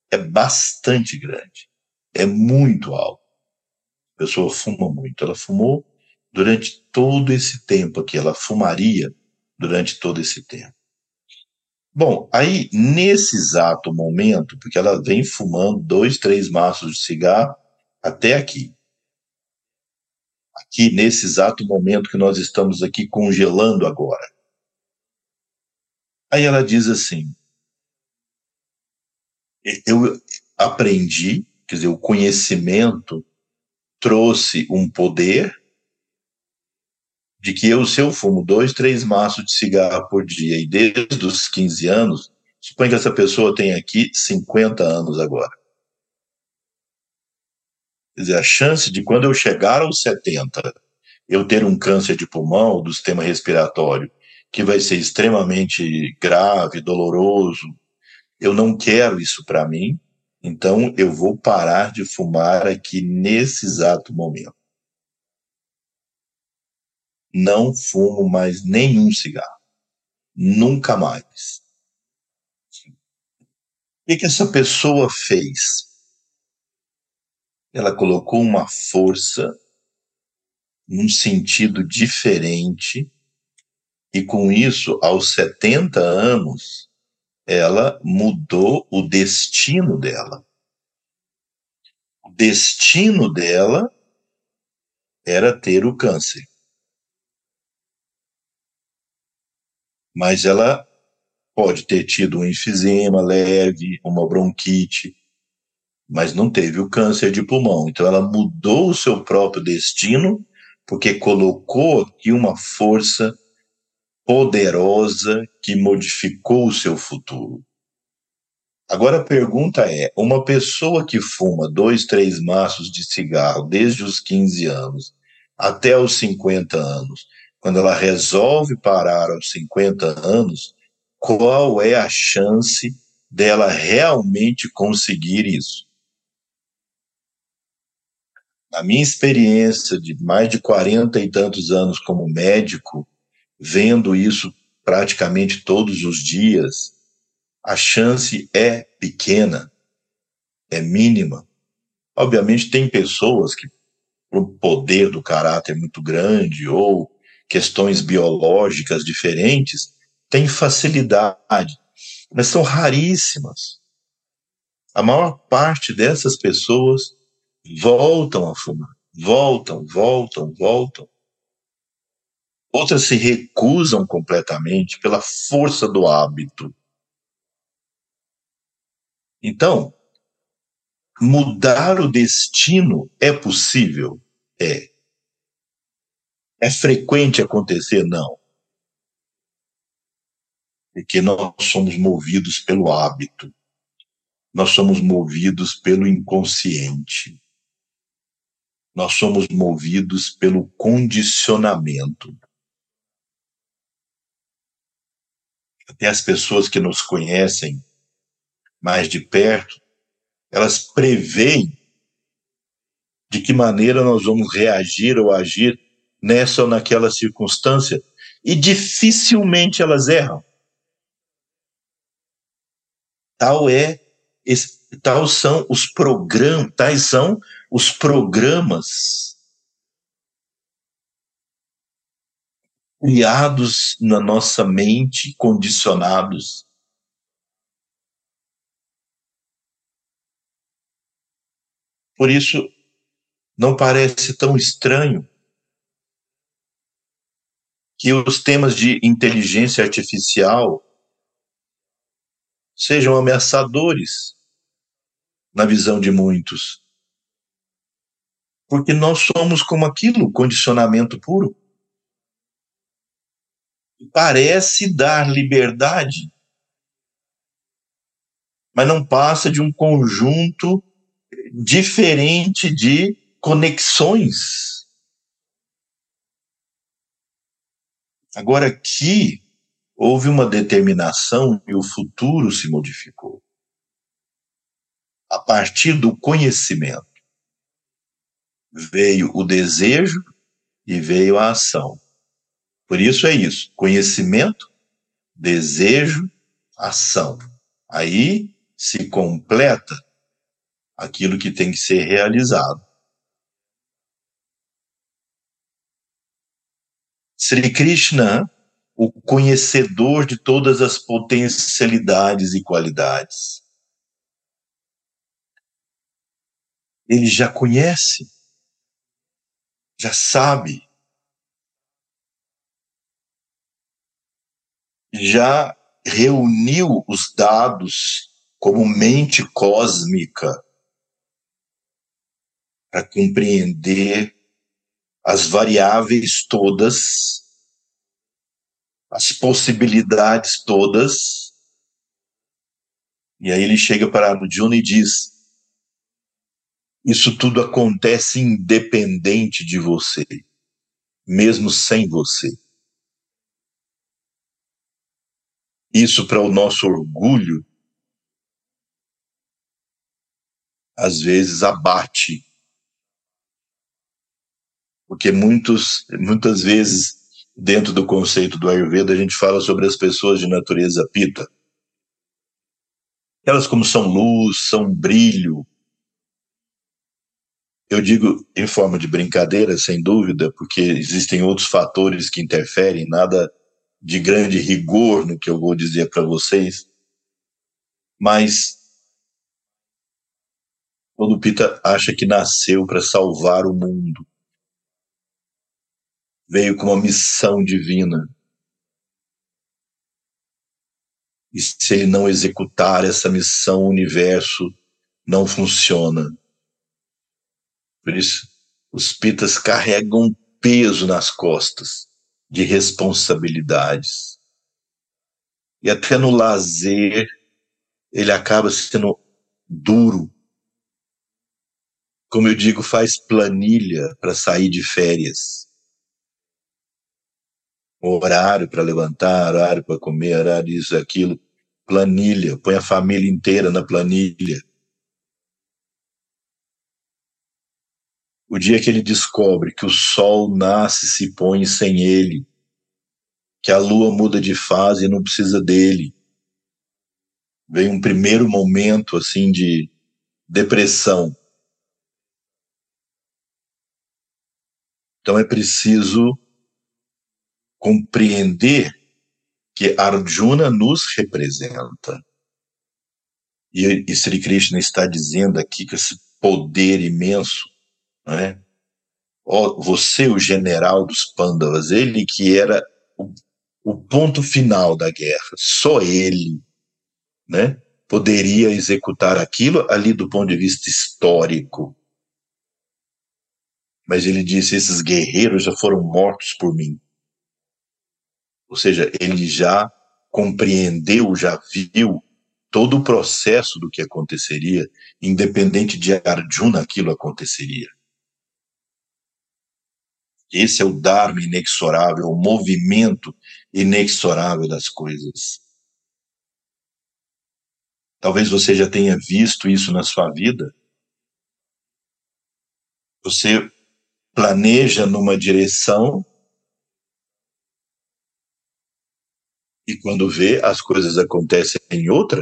É bastante grande. É muito alto. A pessoa fuma muito. Ela fumou durante todo esse tempo aqui. Ela fumaria durante todo esse tempo. Bom, aí, nesse exato momento, porque ela vem fumando dois, três maços de cigarro até aqui. Aqui, nesse exato momento que nós estamos aqui congelando agora. Aí ela diz assim: eu aprendi, quer dizer, o conhecimento trouxe um poder de que eu, se eu fumo dois, três maços de cigarro por dia e desde os 15 anos, suponha que essa pessoa tem aqui 50 anos agora. Quer dizer, a chance de quando eu chegar aos 70, eu ter um câncer de pulmão, do sistema respiratório, que vai ser extremamente grave, doloroso, eu não quero isso para mim, então eu vou parar de fumar aqui nesse exato momento não fumo mais nenhum cigarro. Nunca mais. O que, que essa pessoa fez? Ela colocou uma força num sentido diferente, e com isso, aos 70 anos, ela mudou o destino dela. o destino dela era ter o câncer. Mas ela pode ter tido um enfisema leve, uma bronquite, mas não teve o câncer de pulmão. Então ela mudou o seu próprio destino porque colocou aqui uma força poderosa que modificou o seu futuro. Agora a pergunta é: uma pessoa que fuma dois, três maços de cigarro desde os 15 anos até os 50 anos, quando ela resolve parar aos 50 anos, qual é a chance dela realmente conseguir isso? Na minha experiência de mais de 40 e tantos anos como médico, vendo isso praticamente todos os dias, a chance é pequena, é mínima. Obviamente, tem pessoas que, por poder do caráter muito grande ou questões biológicas diferentes, têm facilidade, mas são raríssimas. A maior parte dessas pessoas voltam a fumar, voltam, voltam, voltam. Outras se recusam completamente pela força do hábito. Então, mudar o destino é possível? É. É frequente acontecer? Não. Porque nós somos movidos pelo hábito. Nós somos movidos pelo inconsciente. Nós somos movidos pelo condicionamento. Até as pessoas que nos conhecem mais de perto, elas preveem de que maneira nós vamos reagir ou agir nessa ou naquela circunstância e dificilmente elas erram. Tal é tal são os programas, tais são os programas criados na nossa mente, condicionados Por isso, não parece tão estranho que os temas de inteligência artificial sejam ameaçadores na visão de muitos. Porque nós somos como aquilo, condicionamento puro. Parece dar liberdade, mas não passa de um conjunto diferente de conexões. Agora aqui houve uma determinação e o futuro se modificou. A partir do conhecimento veio o desejo e veio a ação. Por isso é isso: conhecimento, desejo, ação. Aí se completa aquilo que tem que ser realizado. Sri Krishna, o conhecedor de todas as potencialidades e qualidades. Ele já conhece, já sabe, já reuniu os dados como mente cósmica para compreender as variáveis todas, as possibilidades todas. E aí ele chega para Arjuna e diz: Isso tudo acontece independente de você, mesmo sem você. Isso para o nosso orgulho às vezes abate porque muitos, muitas vezes, dentro do conceito do Ayurveda, a gente fala sobre as pessoas de natureza pita. Elas, como são luz, são brilho. Eu digo em forma de brincadeira, sem dúvida, porque existem outros fatores que interferem, nada de grande rigor no que eu vou dizer para vocês. Mas quando Pita acha que nasceu para salvar o mundo. Veio com uma missão divina. E se ele não executar essa missão, o universo não funciona. Por isso, os pitas carregam peso nas costas de responsabilidades. E até no lazer, ele acaba sendo duro. Como eu digo, faz planilha para sair de férias. Horário para levantar, horário para comer, horário isso, aquilo. Planilha, põe a família inteira na planilha. O dia que ele descobre que o sol nasce e se põe sem ele, que a lua muda de fase e não precisa dele, vem um primeiro momento assim de depressão. Então é preciso compreender que Arjuna nos representa. E, e Sri Krishna está dizendo aqui que esse poder imenso, né? Você, o general dos Pandavas, ele que era o, o ponto final da guerra, só ele né, poderia executar aquilo ali do ponto de vista histórico. Mas ele disse: esses guerreiros já foram mortos por mim. Ou seja, ele já compreendeu, já viu todo o processo do que aconteceria, independente de Arjuna, aquilo aconteceria. Esse é o Dharma inexorável, o movimento inexorável das coisas. Talvez você já tenha visto isso na sua vida. Você planeja numa direção e quando vê as coisas acontecem em outra.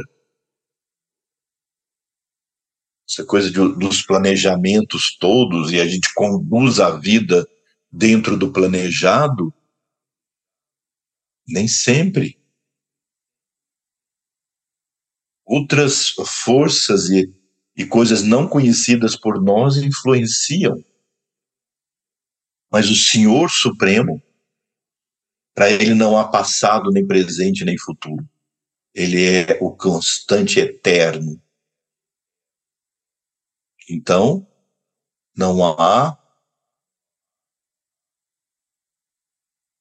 Essa coisa de, dos planejamentos todos e a gente conduz a vida dentro do planejado, nem sempre outras forças e, e coisas não conhecidas por nós influenciam. Mas o Senhor Supremo, para ele não há passado, nem presente, nem futuro. Ele é o constante eterno. Então, não há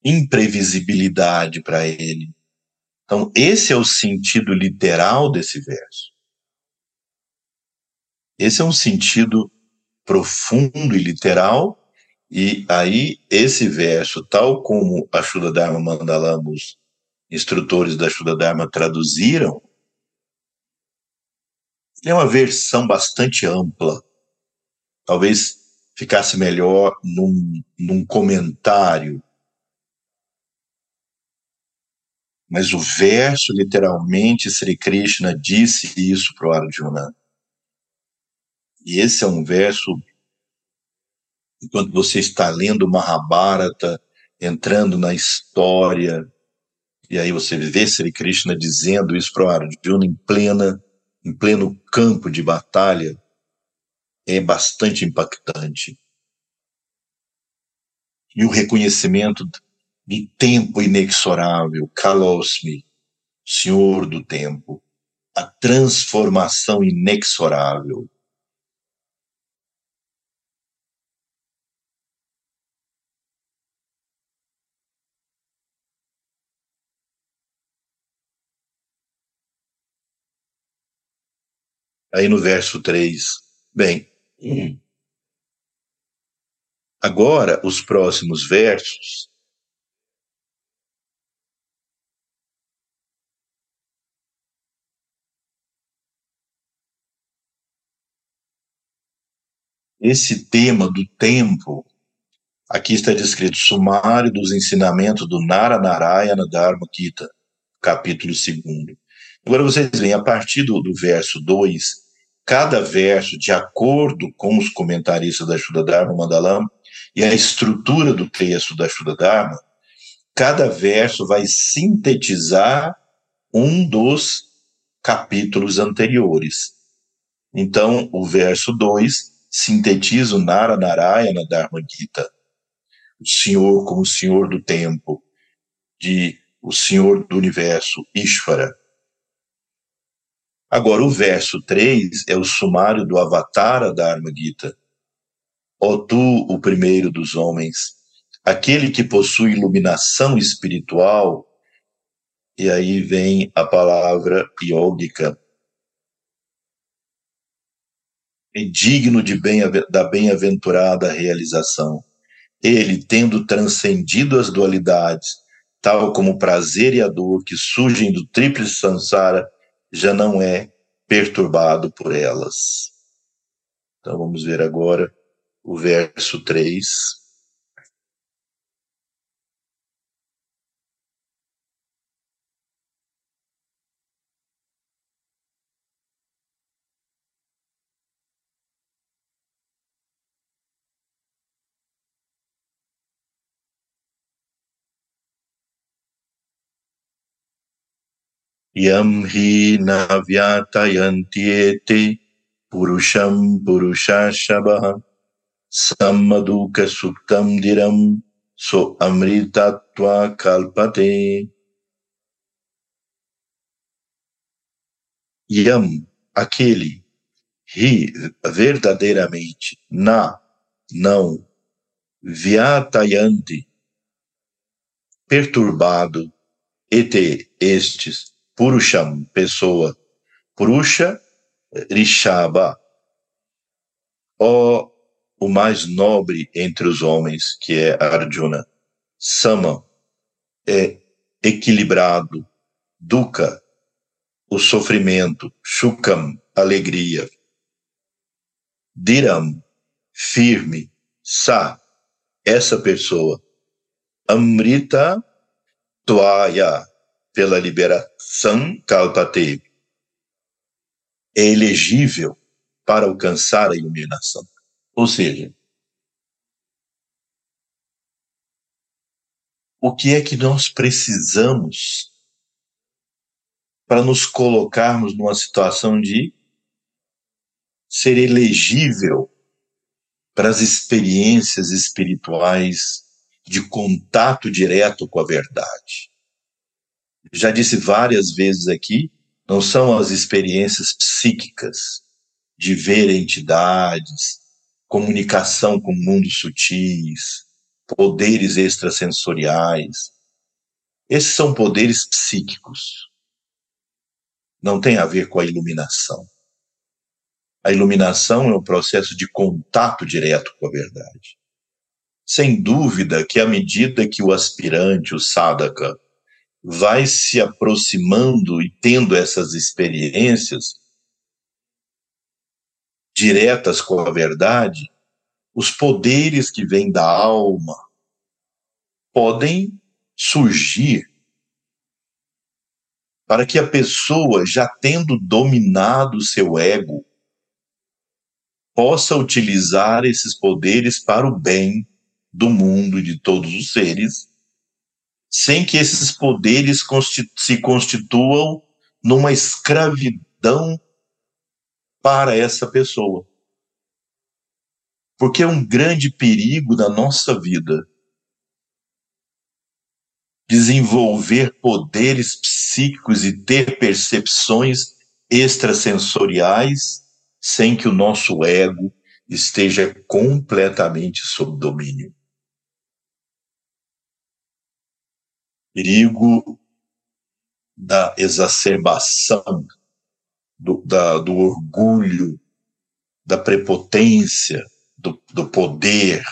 imprevisibilidade para ele. Então, esse é o sentido literal desse verso. Esse é um sentido profundo e literal, e aí esse verso, tal como a Shuddha Dharma Mandalam, os instrutores da Shuddha Dharma traduziram, é uma versão bastante ampla. Talvez ficasse melhor num, num comentário Mas o verso, literalmente, Sri Krishna disse isso para o Arjuna. E esse é um verso, enquanto você está lendo Mahabharata, entrando na história, e aí você vê Sri Krishna dizendo isso para o Arjuna em plena, em pleno campo de batalha, é bastante impactante. E o reconhecimento de tempo inexorável, Kalosmi, Senhor do tempo, a transformação inexorável. Aí no verso 3, bem, agora os próximos versos esse tema do tempo, aqui está descrito sumário dos ensinamentos do Nara Narayana Dharma Gita, capítulo 2. Agora vocês veem, a partir do, do verso 2, cada verso, de acordo com os comentaristas da Shuddha Dharma e a estrutura do texto da Shuddha Dharma, cada verso vai sintetizar um dos capítulos anteriores. Então, o verso 2 sintetiza o Nara Narayana Dharma Gita. O Senhor como Senhor do tempo, de o Senhor do universo, Ishvara. Agora, o verso 3 é o sumário do Avatara Dharma Gita. Ó tu, o primeiro dos homens, aquele que possui iluminação espiritual, e aí vem a palavra yógica, é digno de bem, da bem-aventurada realização. Ele, tendo transcendido as dualidades, tal como o prazer e a dor que surgem do tríplice samsara, já não é perturbado por elas. Então vamos ver agora o verso 3. Yam hi navyatayantiete purusham purushashabha sammaduka suktam diram so amritatva kalpate. Yam, aquele, ri, verdadeiramente, na, não, vyatayanti, perturbado, ete, estes, Purusham, pessoa. Purusha, Rishaba. Ó, o mais nobre entre os homens, que é Arjuna. Sama, é equilibrado. Dukkha, o sofrimento. Shukam, alegria. Diram, firme. Sa, essa pessoa. Amrita Tuaya, pela liberação Kalpate é elegível para alcançar a iluminação. Ou seja, o que é que nós precisamos para nos colocarmos numa situação de ser elegível para as experiências espirituais de contato direto com a verdade já disse várias vezes aqui, não são as experiências psíquicas de ver entidades, comunicação com mundos sutis, poderes extrasensoriais. Esses são poderes psíquicos. Não tem a ver com a iluminação. A iluminação é um processo de contato direto com a verdade. Sem dúvida que à medida que o aspirante, o sadhaka, vai se aproximando e tendo essas experiências diretas com a verdade, os poderes que vêm da alma podem surgir para que a pessoa, já tendo dominado o seu ego, possa utilizar esses poderes para o bem do mundo e de todos os seres sem que esses poderes se constituam numa escravidão para essa pessoa. Porque é um grande perigo da nossa vida desenvolver poderes psíquicos e ter percepções extrasensoriais sem que o nosso ego esteja completamente sob domínio. Perigo da exacerbação, do, da, do orgulho, da prepotência, do, do poder.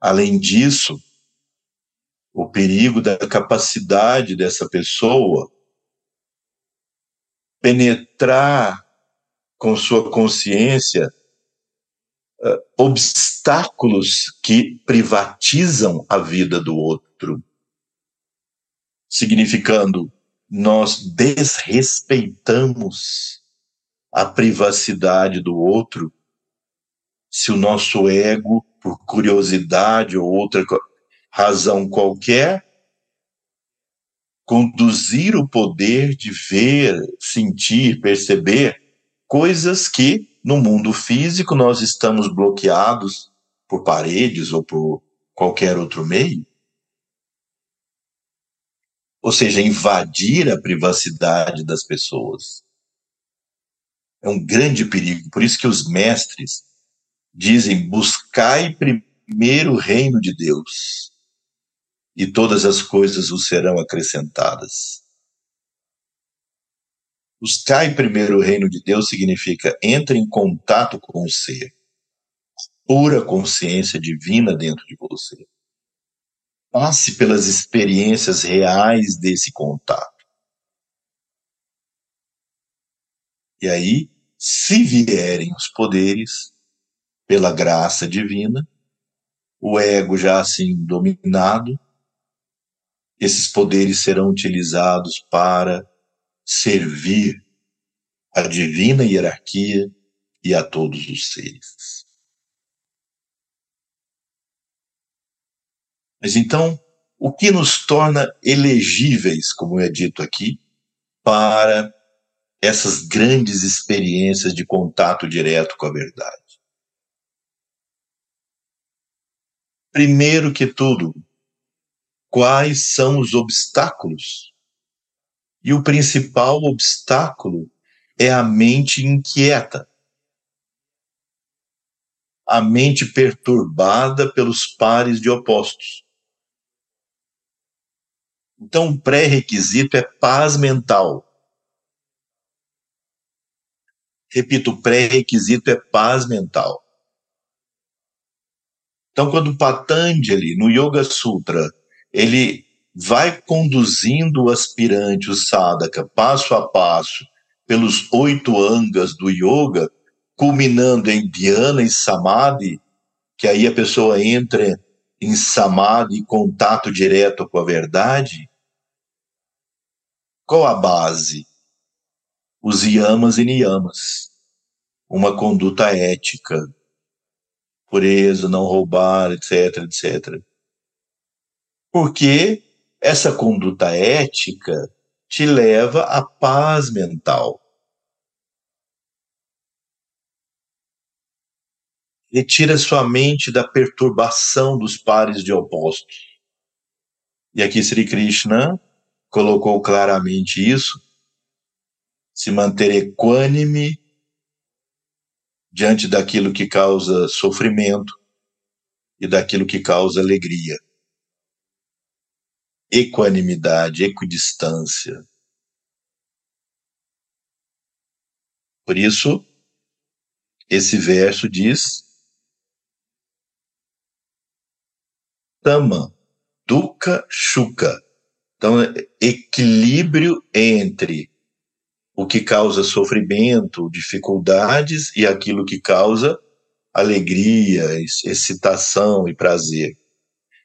Além disso, o perigo da capacidade dessa pessoa penetrar com sua consciência uh, obstáculos que privatizam a vida do outro, significando nós desrespeitamos a privacidade do outro. Se o nosso ego, por curiosidade ou outra razão qualquer, conduzir o poder de ver, sentir, perceber coisas que no mundo físico nós estamos bloqueados por paredes ou por qualquer outro meio. Ou seja, invadir a privacidade das pessoas. É um grande perigo. Por isso que os mestres dizem: buscai primeiro o reino de Deus, e todas as coisas vos serão acrescentadas. Buscai primeiro o reino de Deus significa entre em contato com o ser. Pura consciência divina dentro de você. Passe pelas experiências reais desse contato. E aí, se vierem os poderes, pela graça divina, o ego já assim dominado, esses poderes serão utilizados para servir a divina hierarquia e a todos os seres. Mas então, o que nos torna elegíveis, como é dito aqui, para essas grandes experiências de contato direto com a verdade? Primeiro que tudo, quais são os obstáculos? E o principal obstáculo é a mente inquieta, a mente perturbada pelos pares de opostos. Então, o pré-requisito é paz mental. Repito, o pré-requisito é paz mental. Então, quando Patanjali, no Yoga Sutra, ele vai conduzindo o aspirante, o sadhaka, passo a passo, pelos oito angas do yoga, culminando em dhyana e samadhi, que aí a pessoa entra em samadhi, contato direto com a verdade, qual a base? Os yamas e niyamas. Uma conduta ética, pureza, não roubar, etc, etc. Porque essa conduta ética te leva à paz mental. Retira sua mente da perturbação dos pares de opostos. E aqui Sri Krishna colocou claramente isso, se manter equânime diante daquilo que causa sofrimento e daquilo que causa alegria. Equanimidade, equidistância. Por isso, esse verso diz: Tama, Dukkha, Shuka. Então, equilíbrio entre o que causa sofrimento, dificuldades e aquilo que causa alegria, excitação e prazer,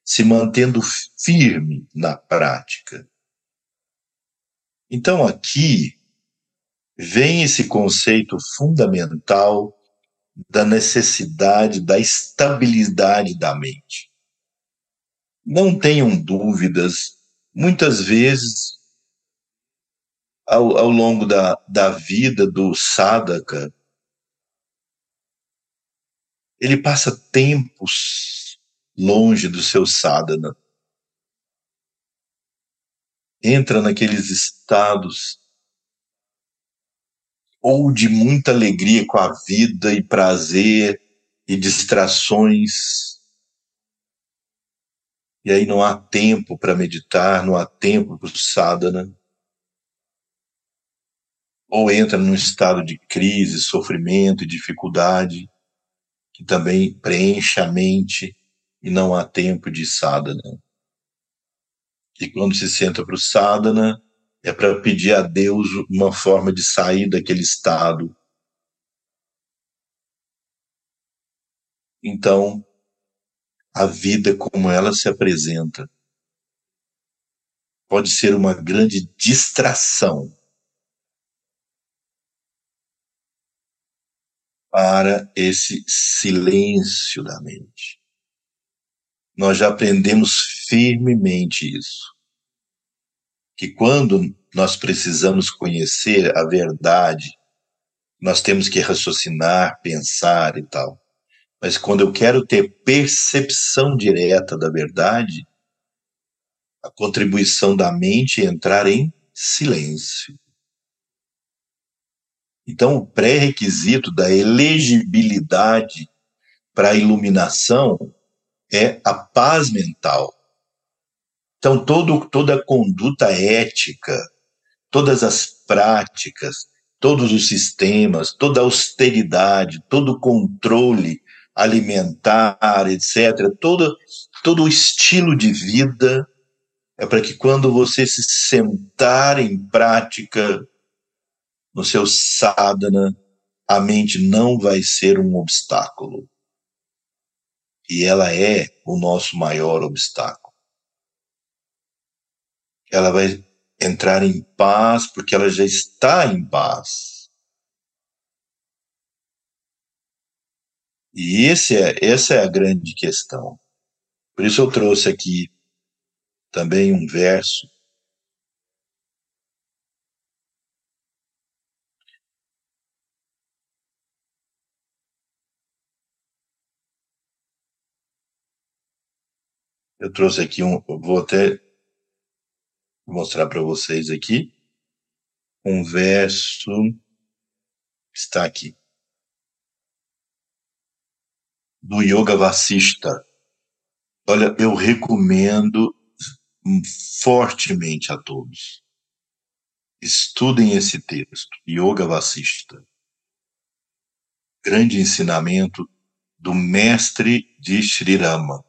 se mantendo firme na prática. Então aqui vem esse conceito fundamental da necessidade da estabilidade da mente. Não tenham dúvidas muitas vezes, ao, ao longo da, da vida do sadhaka, ele passa tempos longe do seu sadhana. Entra naqueles estados ou de muita alegria com a vida e prazer e distrações e aí não há tempo para meditar, não há tempo para o sadhana. Ou entra num estado de crise, sofrimento e dificuldade, que também preenche a mente e não há tempo de sadhana. E quando se senta para o sadhana, é para pedir a Deus uma forma de sair daquele estado. Então, a vida como ela se apresenta pode ser uma grande distração para esse silêncio da mente. Nós já aprendemos firmemente isso. que quando nós precisamos conhecer a verdade, nós temos que raciocinar, pensar e tal. Mas quando eu quero ter percepção direta da verdade, a contribuição da mente é entrar em silêncio. Então, o pré-requisito da elegibilidade para a iluminação é a paz mental. Então, todo, toda a conduta ética, todas as práticas, todos os sistemas, toda a austeridade, todo o controle alimentar, etc., todo, todo o estilo de vida é para que quando você se sentar em prática no seu sadhana, a mente não vai ser um obstáculo. E ela é o nosso maior obstáculo ela vai entrar em paz porque ela já está em paz. E esse é, essa é a grande questão. Por isso eu trouxe aqui também um verso Eu trouxe aqui um, vou até mostrar para vocês aqui um verso está aqui do Yoga Vasista. Olha, eu recomendo fortemente a todos. Estudem esse texto, Yoga Vasista. Grande ensinamento do mestre de Sri Rama,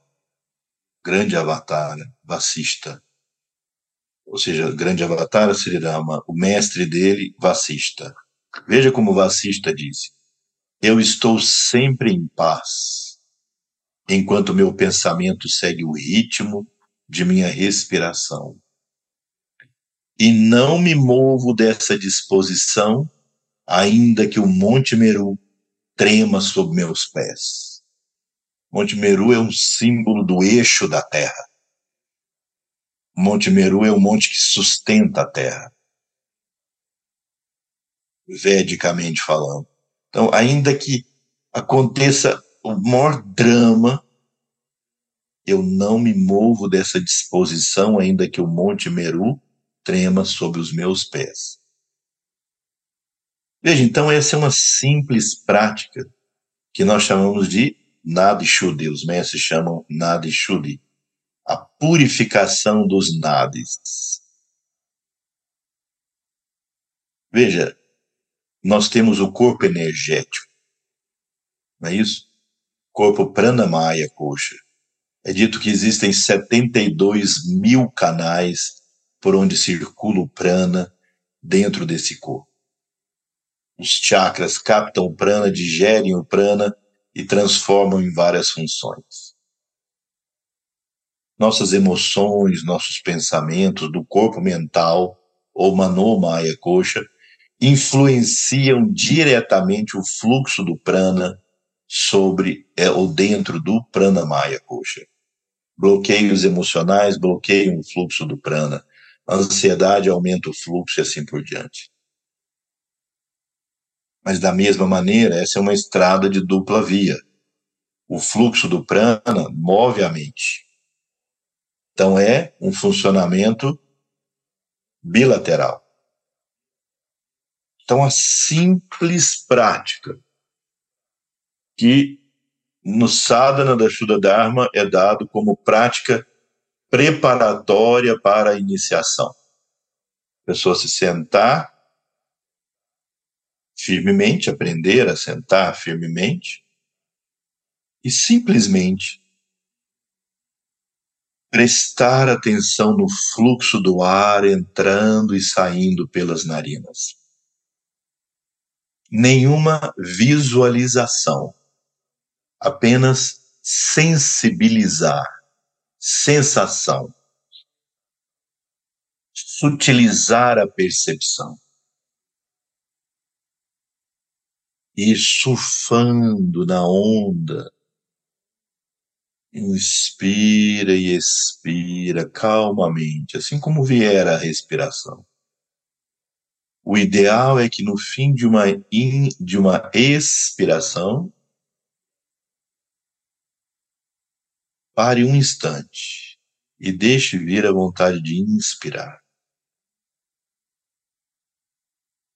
grande avatar, Vasista ou seja, grande avatar Sri Rama, o mestre dele, Vasista. Veja como Vasista disse: Eu estou sempre em paz, enquanto meu pensamento segue o ritmo de minha respiração. E não me movo dessa disposição, ainda que o Monte Meru trema sob meus pés. Monte Meru é um símbolo do eixo da Terra. Monte Meru é o monte que sustenta a terra, vedicamente falando. Então, ainda que aconteça o maior drama, eu não me movo dessa disposição, ainda que o Monte Meru trema sob os meus pés. Veja, então, essa é uma simples prática que nós chamamos de Nadishudi, os mestres chamam Nadishudi a purificação dos nadis. Veja, nós temos o corpo energético, não é isso? Corpo pranamaya coxa. É dito que existem 72 mil canais por onde circula o prana dentro desse corpo. Os chakras captam o prana, digerem o prana e transformam em várias funções nossas emoções, nossos pensamentos, do corpo mental, ou manomaya coxa, influenciam diretamente o fluxo do prana sobre é, ou dentro do prana maya coxa. Bloqueios emocionais bloqueiam o fluxo do prana. A ansiedade aumenta o fluxo e assim por diante. Mas da mesma maneira, essa é uma estrada de dupla via. O fluxo do prana move a mente. Então é um funcionamento bilateral. Então a simples prática que no sadhana da Shuddha Dharma é dado como prática preparatória para a iniciação. A pessoa se sentar firmemente, aprender a sentar firmemente e simplesmente prestar atenção no fluxo do ar entrando e saindo pelas narinas. Nenhuma visualização, apenas sensibilizar, sensação, sutilizar a percepção. E surfando na onda Inspira e expira calmamente, assim como vier a respiração. O ideal é que no fim de uma, in, de uma expiração, pare um instante e deixe vir a vontade de inspirar.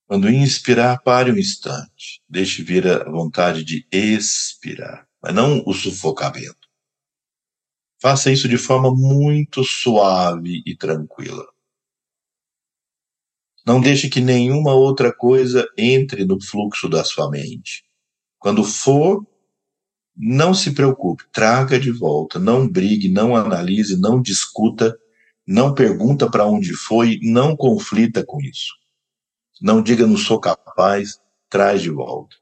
Quando inspirar, pare um instante, deixe vir a vontade de expirar, mas não o sufocamento. Faça isso de forma muito suave e tranquila. Não deixe que nenhuma outra coisa entre no fluxo da sua mente. Quando for, não se preocupe, traga de volta, não brigue, não analise, não discuta, não pergunta para onde foi, não conflita com isso. Não diga não sou capaz, traz de volta.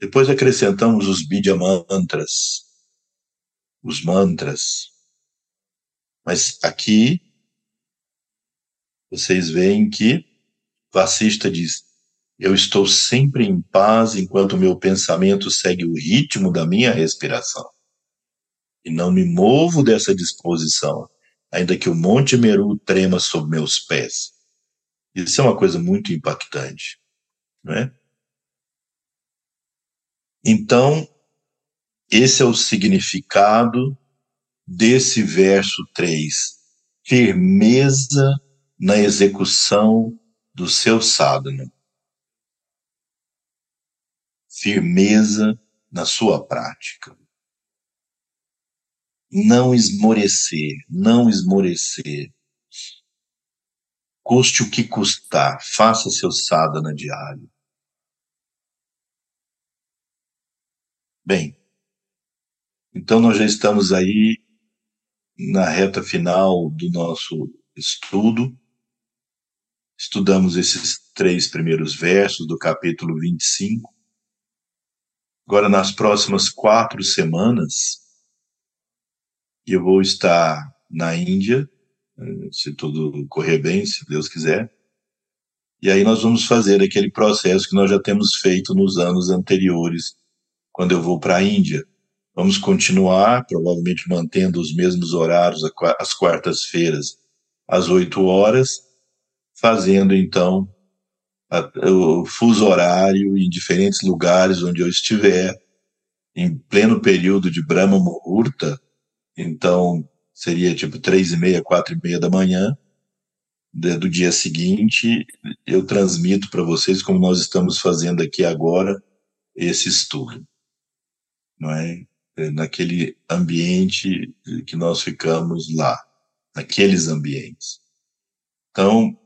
Depois acrescentamos os Bidya mantras, os mantras. Mas aqui vocês veem que Vassista diz: Eu estou sempre em paz enquanto meu pensamento segue o ritmo da minha respiração. E não me movo dessa disposição, ainda que o Monte Meru trema sob meus pés. Isso é uma coisa muito impactante, não é? Então, esse é o significado desse verso 3. Firmeza na execução do seu sadhana. Firmeza na sua prática. Não esmorecer, não esmorecer. Custe o que custar, faça seu sadhana diário. Bem, então nós já estamos aí na reta final do nosso estudo. Estudamos esses três primeiros versos do capítulo 25. Agora, nas próximas quatro semanas, eu vou estar na Índia, eh, se tudo correr bem, se Deus quiser. E aí nós vamos fazer aquele processo que nós já temos feito nos anos anteriores, quando eu vou para a Índia. Vamos continuar, provavelmente mantendo os mesmos horários, às quartas-feiras, às 8 horas, fazendo então o fuso horário em diferentes lugares onde eu estiver, em pleno período de Brahma Muhurta, então seria tipo três e meia, quatro e meia da manhã do dia seguinte, eu transmito para vocês como nós estamos fazendo aqui agora esse estudo, não é? é? Naquele ambiente que nós ficamos lá, naqueles ambientes. Então,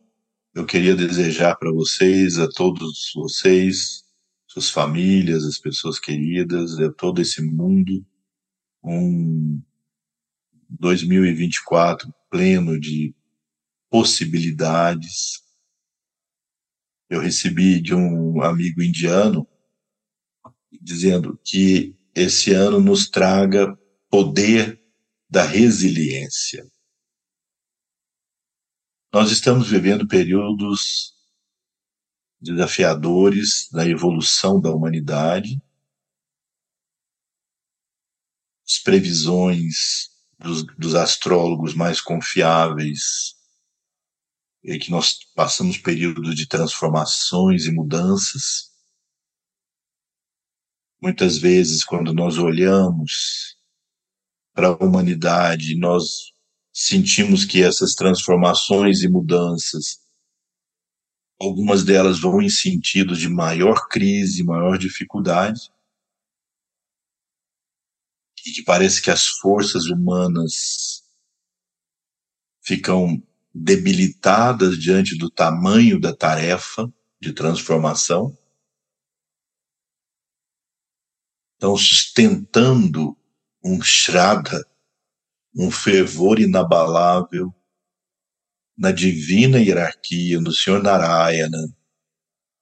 eu queria desejar para vocês, a todos vocês, suas famílias, as pessoas queridas, a todo esse mundo, um 2024 pleno de possibilidades. Eu recebi de um amigo indiano dizendo que esse ano nos traga poder da resiliência. Nós estamos vivendo períodos desafiadores da evolução da humanidade. As previsões dos, dos astrólogos mais confiáveis é que nós passamos períodos de transformações e mudanças. Muitas vezes, quando nós olhamos para a humanidade, nós sentimos que essas transformações e mudanças, algumas delas vão em sentido de maior crise, maior dificuldade, e que parece que as forças humanas ficam debilitadas diante do tamanho da tarefa de transformação. Estão sustentando um Shraddha um fervor inabalável na divina hierarquia, no Senhor Narayana,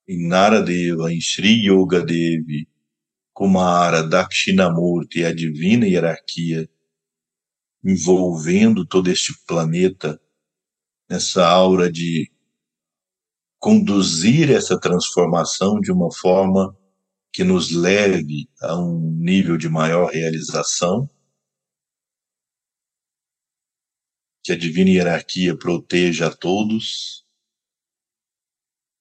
em Naradeva, em Sri Yoga Devi, Kumara, Dakshinamurti, a divina hierarquia, envolvendo todo este planeta nessa aura de conduzir essa transformação de uma forma que nos leve a um nível de maior realização, que a divina hierarquia proteja a todos,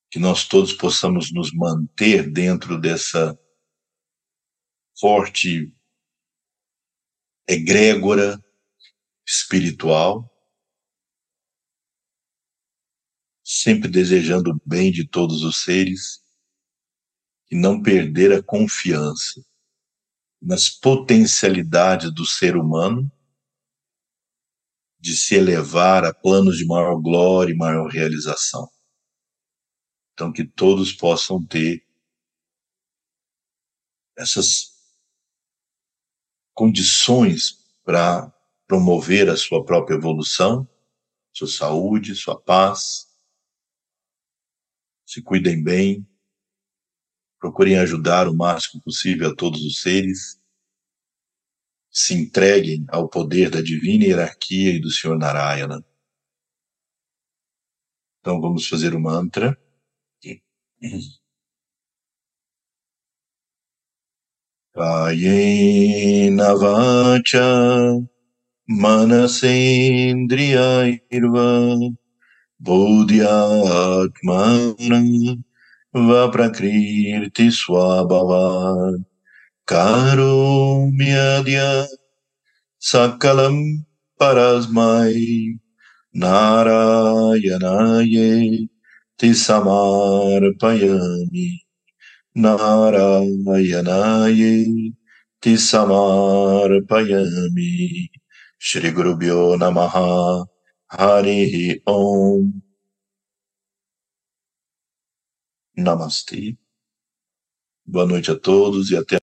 que nós todos possamos nos manter dentro dessa forte egrégora espiritual, sempre desejando o bem de todos os seres e não perder a confiança nas potencialidades do ser humano de se elevar a planos de maior glória e maior realização. Então, que todos possam ter essas condições para promover a sua própria evolução, sua saúde, sua paz. Se cuidem bem, procurem ajudar o máximo possível a todos os seres, se entreguem ao poder da divina hierarquia e do Senhor Narayana. Então vamos fazer o mantra. कायेन वाचा मनसेन्द्रियैर्वा बुद्ध्यात्मना वा प्रकृतिस्वभावात् करोम्यद्य सकलं परस्मै नारायणायेति समर्पयामि Narayanaye Tisamarpayami Shri Gurubhyo Namaha. Hari Om. Namastê. Boa noite a todos e até